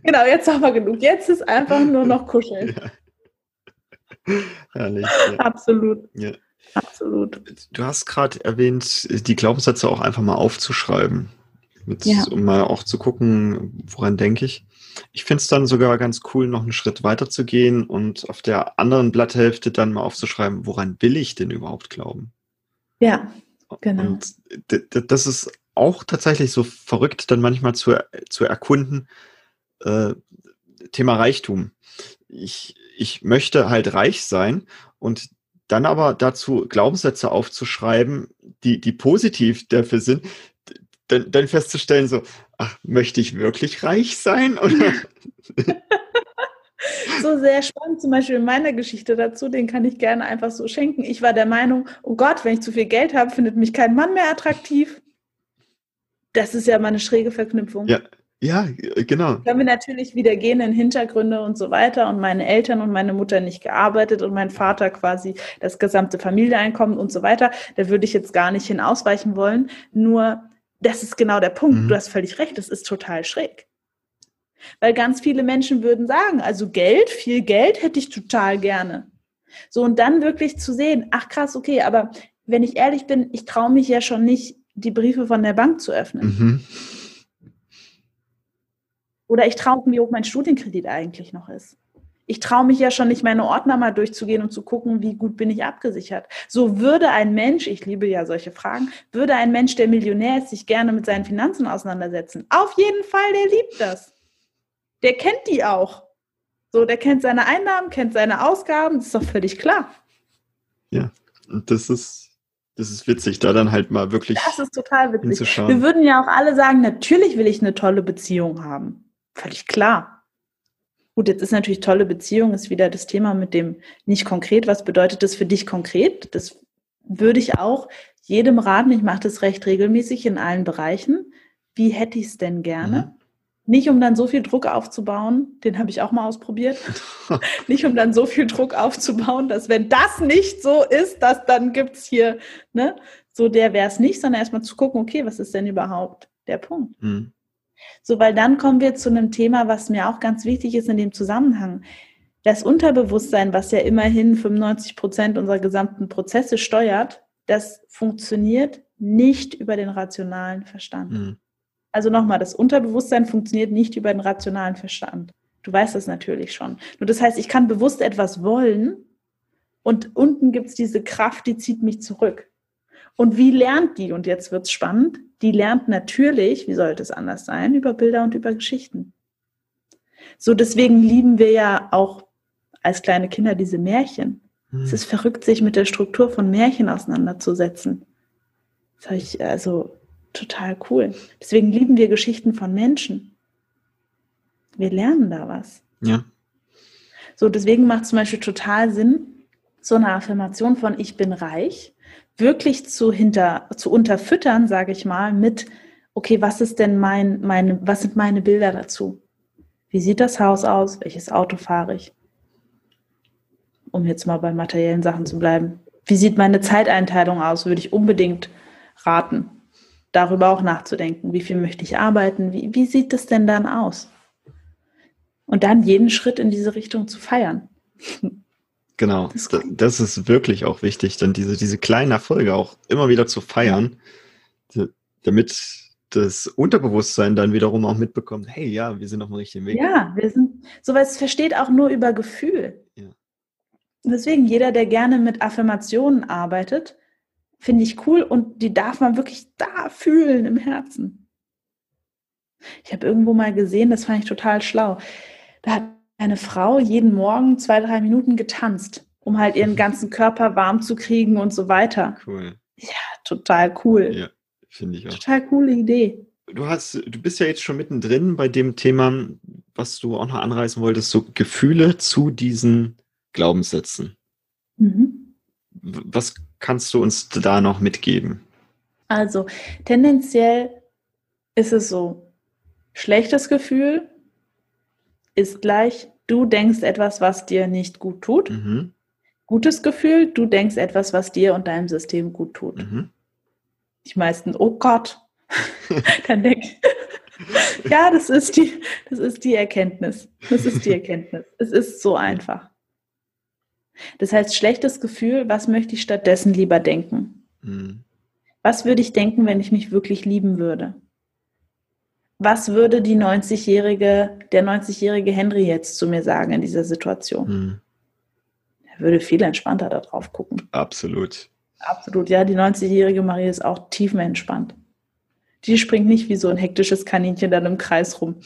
Speaker 1: Genau, jetzt auch mal genug. Jetzt ist einfach nur noch kuscheln.
Speaker 2: Ja. Herrlich.
Speaker 1: Ja. Absolut. Ja. Absolut.
Speaker 2: Du hast gerade erwähnt, die Glaubenssätze auch einfach mal aufzuschreiben. Mit, ja. Um mal auch zu gucken, woran denke ich. Ich finde es dann sogar ganz cool, noch einen Schritt weiter zu gehen und auf der anderen Blatthälfte dann mal aufzuschreiben, woran will ich denn überhaupt glauben?
Speaker 1: Ja, Genau.
Speaker 2: Und das ist auch tatsächlich so verrückt, dann manchmal zu, zu erkunden, äh, Thema Reichtum. Ich, ich möchte halt reich sein und dann aber dazu Glaubenssätze aufzuschreiben, die, die positiv dafür sind, dann, dann festzustellen, so, ach, möchte ich wirklich reich sein? Oder? (laughs)
Speaker 1: so sehr spannend, zum Beispiel in meiner Geschichte dazu, den kann ich gerne einfach so schenken. Ich war der Meinung, oh Gott, wenn ich zu viel Geld habe, findet mich kein Mann mehr attraktiv. Das ist ja mal eine schräge Verknüpfung.
Speaker 2: Ja, ja, genau.
Speaker 1: Können wir natürlich wieder gehen in Hintergründe und so weiter und meine Eltern und meine Mutter nicht gearbeitet und mein Vater quasi das gesamte Familieneinkommen und so weiter. Da würde ich jetzt gar nicht hin ausweichen wollen. Nur, das ist genau der Punkt. Mhm. Du hast völlig recht, das ist total schräg. Weil ganz viele Menschen würden sagen, also Geld, viel Geld hätte ich total gerne. So, und dann wirklich zu sehen, ach krass, okay, aber wenn ich ehrlich bin, ich traue mich ja schon nicht, die Briefe von der Bank zu öffnen. Mhm. Oder ich traue, wie hoch mein Studienkredit eigentlich noch ist. Ich traue mich ja schon nicht, meine Ordner mal durchzugehen und zu gucken, wie gut bin ich abgesichert. So würde ein Mensch, ich liebe ja solche Fragen, würde ein Mensch, der Millionär ist, sich gerne mit seinen Finanzen auseinandersetzen. Auf jeden Fall, der liebt das. Der kennt die auch. So, der kennt seine Einnahmen, kennt seine Ausgaben, das ist doch völlig klar.
Speaker 2: Ja, und das ist, das ist witzig, da dann halt mal wirklich.
Speaker 1: Das ist total witzig. Wir würden ja auch alle sagen, natürlich will ich eine tolle Beziehung haben. Völlig klar. Gut, jetzt ist natürlich tolle Beziehung, ist wieder das Thema mit dem nicht konkret. Was bedeutet das für dich konkret? Das würde ich auch jedem raten. Ich mache das recht regelmäßig in allen Bereichen. Wie hätte ich es denn gerne? Mhm. Nicht um dann so viel Druck aufzubauen, den habe ich auch mal ausprobiert. (laughs) nicht um dann so viel Druck aufzubauen, dass wenn das nicht so ist, dass dann gibt es hier, ne, so der wäre es nicht, sondern erstmal zu gucken, okay, was ist denn überhaupt der Punkt? Mhm. So, weil dann kommen wir zu einem Thema, was mir auch ganz wichtig ist in dem Zusammenhang. Das Unterbewusstsein, was ja immerhin 95 Prozent unserer gesamten Prozesse steuert, das funktioniert nicht über den rationalen Verstand. Mhm. Also nochmal, das Unterbewusstsein funktioniert nicht über den rationalen Verstand. Du weißt das natürlich schon. Nur das heißt, ich kann bewusst etwas wollen und unten gibt es diese Kraft, die zieht mich zurück. Und wie lernt die? Und jetzt wird es spannend. Die lernt natürlich, wie sollte es anders sein, über Bilder und über Geschichten. So deswegen lieben wir ja auch als kleine Kinder diese Märchen. Hm. Es ist verrückt, sich mit der Struktur von Märchen auseinanderzusetzen. Das habe ich also total cool. Deswegen lieben wir Geschichten von Menschen. Wir lernen da was.
Speaker 2: Ja.
Speaker 1: So, deswegen macht zum Beispiel total Sinn, so eine Affirmation von Ich bin reich wirklich zu hinter, zu unterfüttern, sage ich mal, mit, okay, was ist denn mein, meine, was sind meine Bilder dazu? Wie sieht das Haus aus? Welches Auto fahre ich? Um jetzt mal bei materiellen Sachen zu bleiben. Wie sieht meine Zeiteinteilung aus? Würde ich unbedingt raten darüber auch nachzudenken. Wie viel möchte ich arbeiten? Wie, wie sieht es denn dann aus? Und dann jeden Schritt in diese Richtung zu feiern.
Speaker 2: Genau, das, das ist wirklich auch wichtig, dann diese, diese kleinen Erfolge auch immer wieder zu feiern, damit das Unterbewusstsein dann wiederum auch mitbekommt, hey, ja, wir sind auf dem richtigen Weg.
Speaker 1: Ja, wir sind, sowas versteht auch nur über Gefühl. Ja. Deswegen, jeder, der gerne mit Affirmationen arbeitet, Finde ich cool und die darf man wirklich da fühlen im Herzen. Ich habe irgendwo mal gesehen, das fand ich total schlau. Da hat eine Frau jeden Morgen zwei, drei Minuten getanzt, um halt ihren (laughs) ganzen Körper warm zu kriegen und so weiter.
Speaker 2: Cool.
Speaker 1: Ja, total cool.
Speaker 2: Ja, finde ich auch.
Speaker 1: Total coole Idee.
Speaker 2: Du hast, du bist ja jetzt schon mittendrin bei dem Thema, was du auch noch anreißen wolltest, so Gefühle zu diesen Glaubenssätzen. Mhm. Was kannst du uns da noch mitgeben?
Speaker 1: Also, tendenziell ist es so, schlechtes Gefühl ist gleich, du denkst etwas, was dir nicht gut tut. Mhm. Gutes Gefühl, du denkst etwas, was dir und deinem System gut tut. Mhm. Die meisten, oh Gott, (laughs) dann denk, (laughs) ja, das ist die, das ist die Erkenntnis. Das ist die Erkenntnis. Es ist so einfach. Das heißt, schlechtes Gefühl, was möchte ich stattdessen lieber denken? Mhm. Was würde ich denken, wenn ich mich wirklich lieben würde? Was würde die 90-jährige, der 90-jährige Henry jetzt zu mir sagen in dieser Situation? Mhm. Er würde viel entspannter darauf gucken.
Speaker 2: Absolut.
Speaker 1: Absolut, ja. Die 90-jährige Marie ist auch tiefenentspannt. Die springt nicht wie so ein hektisches Kaninchen dann im Kreis rum.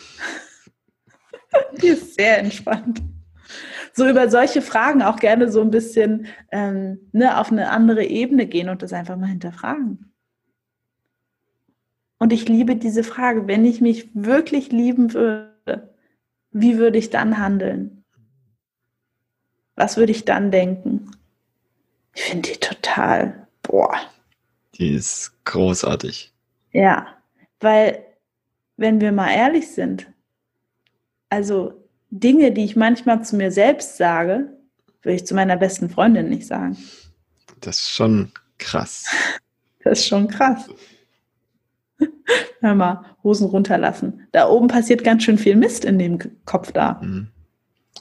Speaker 1: (laughs) die ist sehr entspannt so über solche Fragen auch gerne so ein bisschen ähm, ne, auf eine andere Ebene gehen und das einfach mal hinterfragen. Und ich liebe diese Frage, wenn ich mich wirklich lieben würde, wie würde ich dann handeln? Was würde ich dann denken? Ich finde die total, boah.
Speaker 2: Die ist großartig.
Speaker 1: Ja, weil, wenn wir mal ehrlich sind, also Dinge, die ich manchmal zu mir selbst sage, würde ich zu meiner besten Freundin nicht sagen.
Speaker 2: Das ist schon krass.
Speaker 1: Das ist schon krass. Hör mal, Hosen runterlassen. Da oben passiert ganz schön viel Mist in dem Kopf da. Mhm.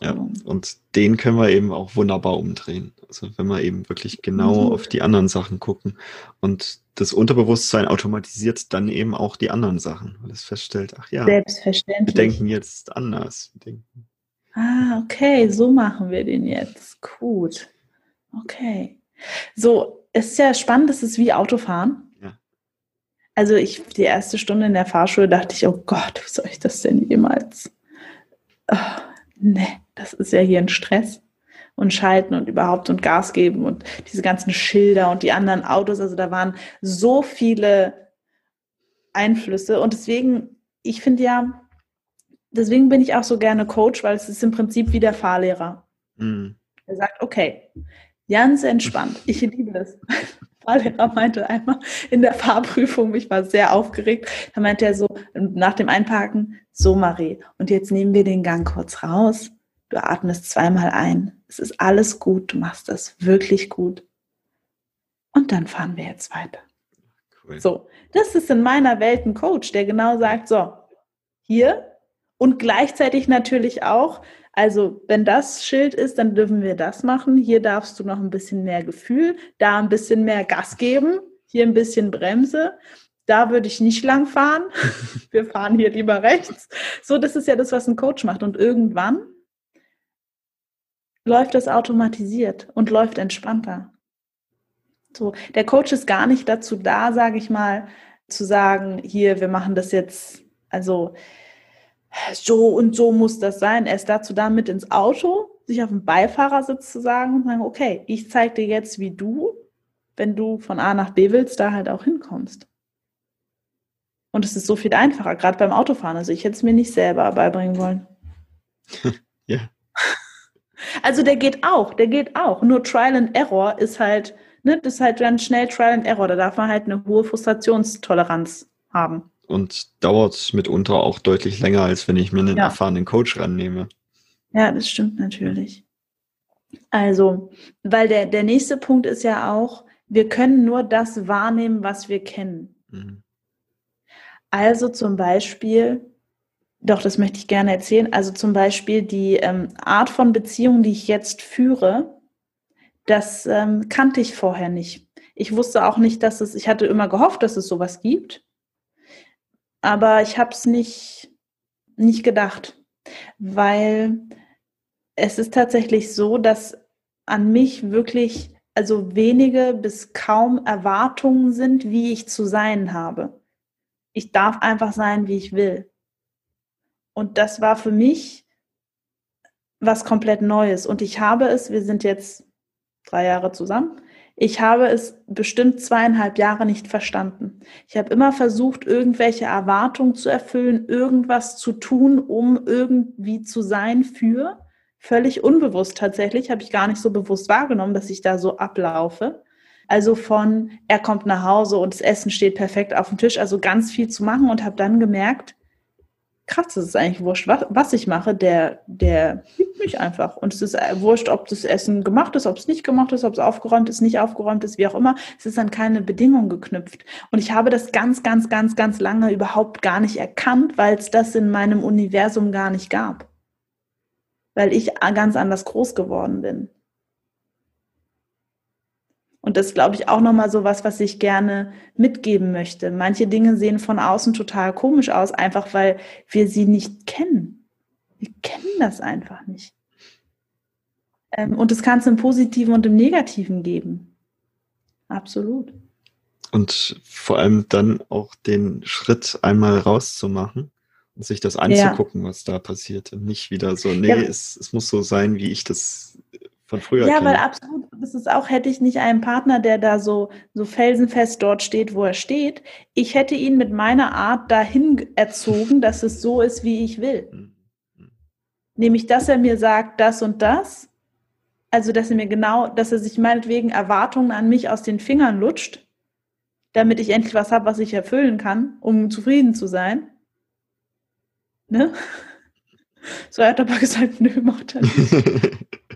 Speaker 2: Ja, und den können wir eben auch wunderbar umdrehen. Also wenn wir eben wirklich genau mhm. auf die anderen Sachen gucken und das Unterbewusstsein automatisiert dann eben auch die anderen Sachen, weil es feststellt, ach ja,
Speaker 1: Selbstverständlich.
Speaker 2: wir denken jetzt anders. Denken.
Speaker 1: Ah, okay, so machen wir den jetzt. Gut. Okay. So, es ist ja spannend, es ist wie Autofahren. Ja. Also ich, die erste Stunde in der Fahrschule dachte ich, oh Gott, wie soll ich das denn jemals? Oh, ne, das ist ja hier ein Stress. Und schalten und überhaupt und Gas geben und diese ganzen Schilder und die anderen Autos. Also da waren so viele Einflüsse. Und deswegen, ich finde ja, deswegen bin ich auch so gerne Coach, weil es ist im Prinzip wie der Fahrlehrer. Mhm. Er sagt, okay, ganz entspannt. Ich liebe es. (laughs) Fahrlehrer meinte einmal in der Fahrprüfung, ich war sehr aufgeregt, da meinte er so nach dem Einparken, so Marie, und jetzt nehmen wir den Gang kurz raus. Du atmest zweimal ein. Es ist alles gut, du machst das wirklich gut. Und dann fahren wir jetzt weiter. Cool. So, das ist in meiner Welt ein Coach, der genau sagt, so, hier und gleichzeitig natürlich auch, also wenn das Schild ist, dann dürfen wir das machen. Hier darfst du noch ein bisschen mehr Gefühl, da ein bisschen mehr Gas geben, hier ein bisschen Bremse. Da würde ich nicht lang fahren. (laughs) Wir fahren hier lieber rechts. So, das ist ja das, was ein Coach macht. Und irgendwann läuft das automatisiert und läuft entspannter. So, der Coach ist gar nicht dazu da, sage ich mal, zu sagen, hier, wir machen das jetzt, also so und so muss das sein. Er ist dazu da, mit ins Auto, sich auf den Beifahrersitz zu sagen und sagen, okay, ich zeige dir jetzt, wie du, wenn du von A nach B willst, da halt auch hinkommst. Und es ist so viel einfacher, gerade beim Autofahren. Also ich hätte es mir nicht selber beibringen wollen. (laughs) ja. Also der geht auch, der geht auch. Nur Trial and Error ist halt, ne, das ist halt ganz schnell Trial and Error. Da darf man halt eine hohe Frustrationstoleranz haben
Speaker 2: und dauert mitunter auch deutlich länger, als wenn ich mir einen ja. erfahrenen Coach rannehme.
Speaker 1: Ja, das stimmt natürlich. Also, weil der, der nächste Punkt ist ja auch, wir können nur das wahrnehmen, was wir kennen. Mhm. Also zum Beispiel, doch, das möchte ich gerne erzählen, also zum Beispiel die ähm, Art von Beziehung, die ich jetzt führe, das ähm, kannte ich vorher nicht. Ich wusste auch nicht, dass es, ich hatte immer gehofft, dass es sowas gibt aber ich habe es nicht, nicht gedacht, weil es ist tatsächlich so, dass an mich wirklich also wenige bis kaum Erwartungen sind, wie ich zu sein habe. Ich darf einfach sein, wie ich will. Und das war für mich was komplett Neues. Und ich habe es, wir sind jetzt drei Jahre zusammen, ich habe es bestimmt zweieinhalb Jahre nicht verstanden. Ich habe immer versucht, irgendwelche Erwartungen zu erfüllen, irgendwas zu tun, um irgendwie zu sein für. Völlig unbewusst tatsächlich, habe ich gar nicht so bewusst wahrgenommen, dass ich da so ablaufe. Also von, er kommt nach Hause und das Essen steht perfekt auf dem Tisch, also ganz viel zu machen und habe dann gemerkt, krass, es ist eigentlich wurscht, was, was ich mache, der, der liebt mich einfach. Und es ist äh, wurscht, ob das Essen gemacht ist, ob es nicht gemacht ist, ob es aufgeräumt ist, nicht aufgeräumt ist, wie auch immer. Es ist an keine Bedingung geknüpft. Und ich habe das ganz, ganz, ganz, ganz lange überhaupt gar nicht erkannt, weil es das in meinem Universum gar nicht gab. Weil ich ganz anders groß geworden bin. Und das glaube ich auch nochmal so was, was ich gerne mitgeben möchte. Manche Dinge sehen von außen total komisch aus, einfach weil wir sie nicht kennen. Wir kennen das einfach nicht. Ähm, und das kann es im Positiven und im Negativen geben. Absolut.
Speaker 2: Und vor allem dann auch den Schritt einmal rauszumachen und sich das anzugucken, ja. was da passiert. Und nicht wieder so, nee, ja. es, es muss so sein, wie ich das von früher
Speaker 1: Ja, weil absolut, das ist auch, hätte ich nicht einen Partner, der da so, so felsenfest dort steht, wo er steht. Ich hätte ihn mit meiner Art dahin erzogen, dass es so ist, wie ich will. Hm, hm. Nämlich, dass er mir sagt, das und das. Also, dass er mir genau, dass er sich meinetwegen Erwartungen an mich aus den Fingern lutscht, damit ich endlich was habe, was ich erfüllen kann, um zufrieden zu sein. Ne? (laughs) So, er hat aber (laughs) gesagt, nö, macht er nicht. (laughs)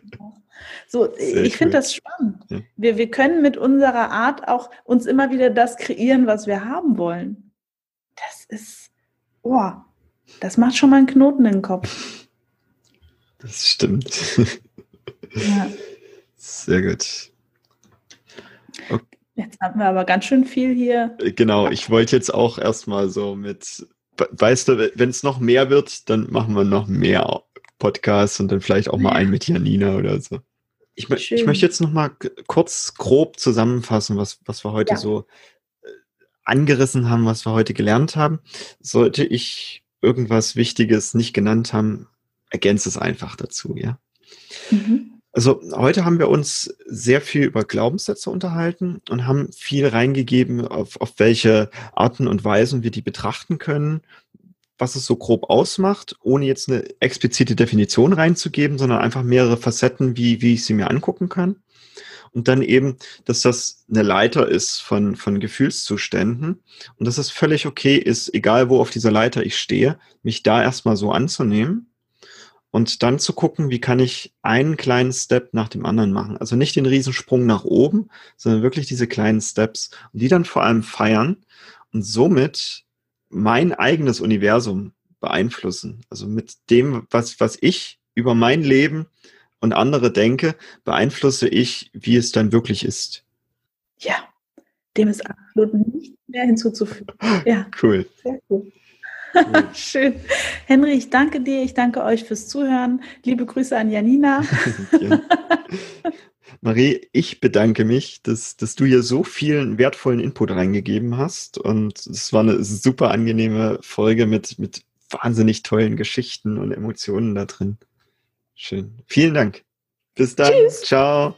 Speaker 1: So, Sehr ich finde das spannend. Ja. Wir, wir können mit unserer Art auch uns immer wieder das kreieren, was wir haben wollen. Das ist, oh, das macht schon mal einen Knoten im Kopf.
Speaker 2: Das stimmt. Ja. Sehr gut.
Speaker 1: Okay. Jetzt haben wir aber ganz schön viel hier.
Speaker 2: Genau, ich wollte jetzt auch erstmal so mit, weißt du, wenn es noch mehr wird, dann machen wir noch mehr Podcasts und dann vielleicht auch mal ja. einen mit Janina oder so. Ich, ich möchte jetzt noch mal kurz grob zusammenfassen, was, was wir heute ja. so äh, angerissen haben, was wir heute gelernt haben. Sollte ich irgendwas Wichtiges nicht genannt haben, ergänze es einfach dazu, ja. Mhm. Also heute haben wir uns sehr viel über Glaubenssätze unterhalten und haben viel reingegeben, auf, auf welche Arten und Weisen wir die betrachten können, was es so grob ausmacht, ohne jetzt eine explizite Definition reinzugeben, sondern einfach mehrere Facetten, wie, wie ich sie mir angucken kann. Und dann eben, dass das eine Leiter ist von, von Gefühlszuständen und dass es völlig okay ist, egal wo auf dieser Leiter ich stehe, mich da erstmal so anzunehmen und dann zu gucken, wie kann ich einen kleinen Step nach dem anderen machen. Also nicht den Riesensprung nach oben, sondern wirklich diese kleinen Steps und die dann vor allem feiern und somit mein eigenes Universum beeinflussen. Also mit dem, was, was ich über mein Leben und andere denke, beeinflusse ich, wie es dann wirklich ist.
Speaker 1: Ja, dem ist absolut nicht mehr hinzuzufügen. (laughs) Ja,
Speaker 2: cool. Sehr cool. (laughs)
Speaker 1: Schön. Henry, ich danke dir, ich danke euch fürs Zuhören. Liebe Grüße an Janina. (laughs)
Speaker 2: Marie, ich bedanke mich, dass, dass du hier so vielen wertvollen Input reingegeben hast. Und es war eine super angenehme Folge mit, mit wahnsinnig tollen Geschichten und Emotionen da drin. Schön. Vielen Dank. Bis dann. Tschüss. Ciao.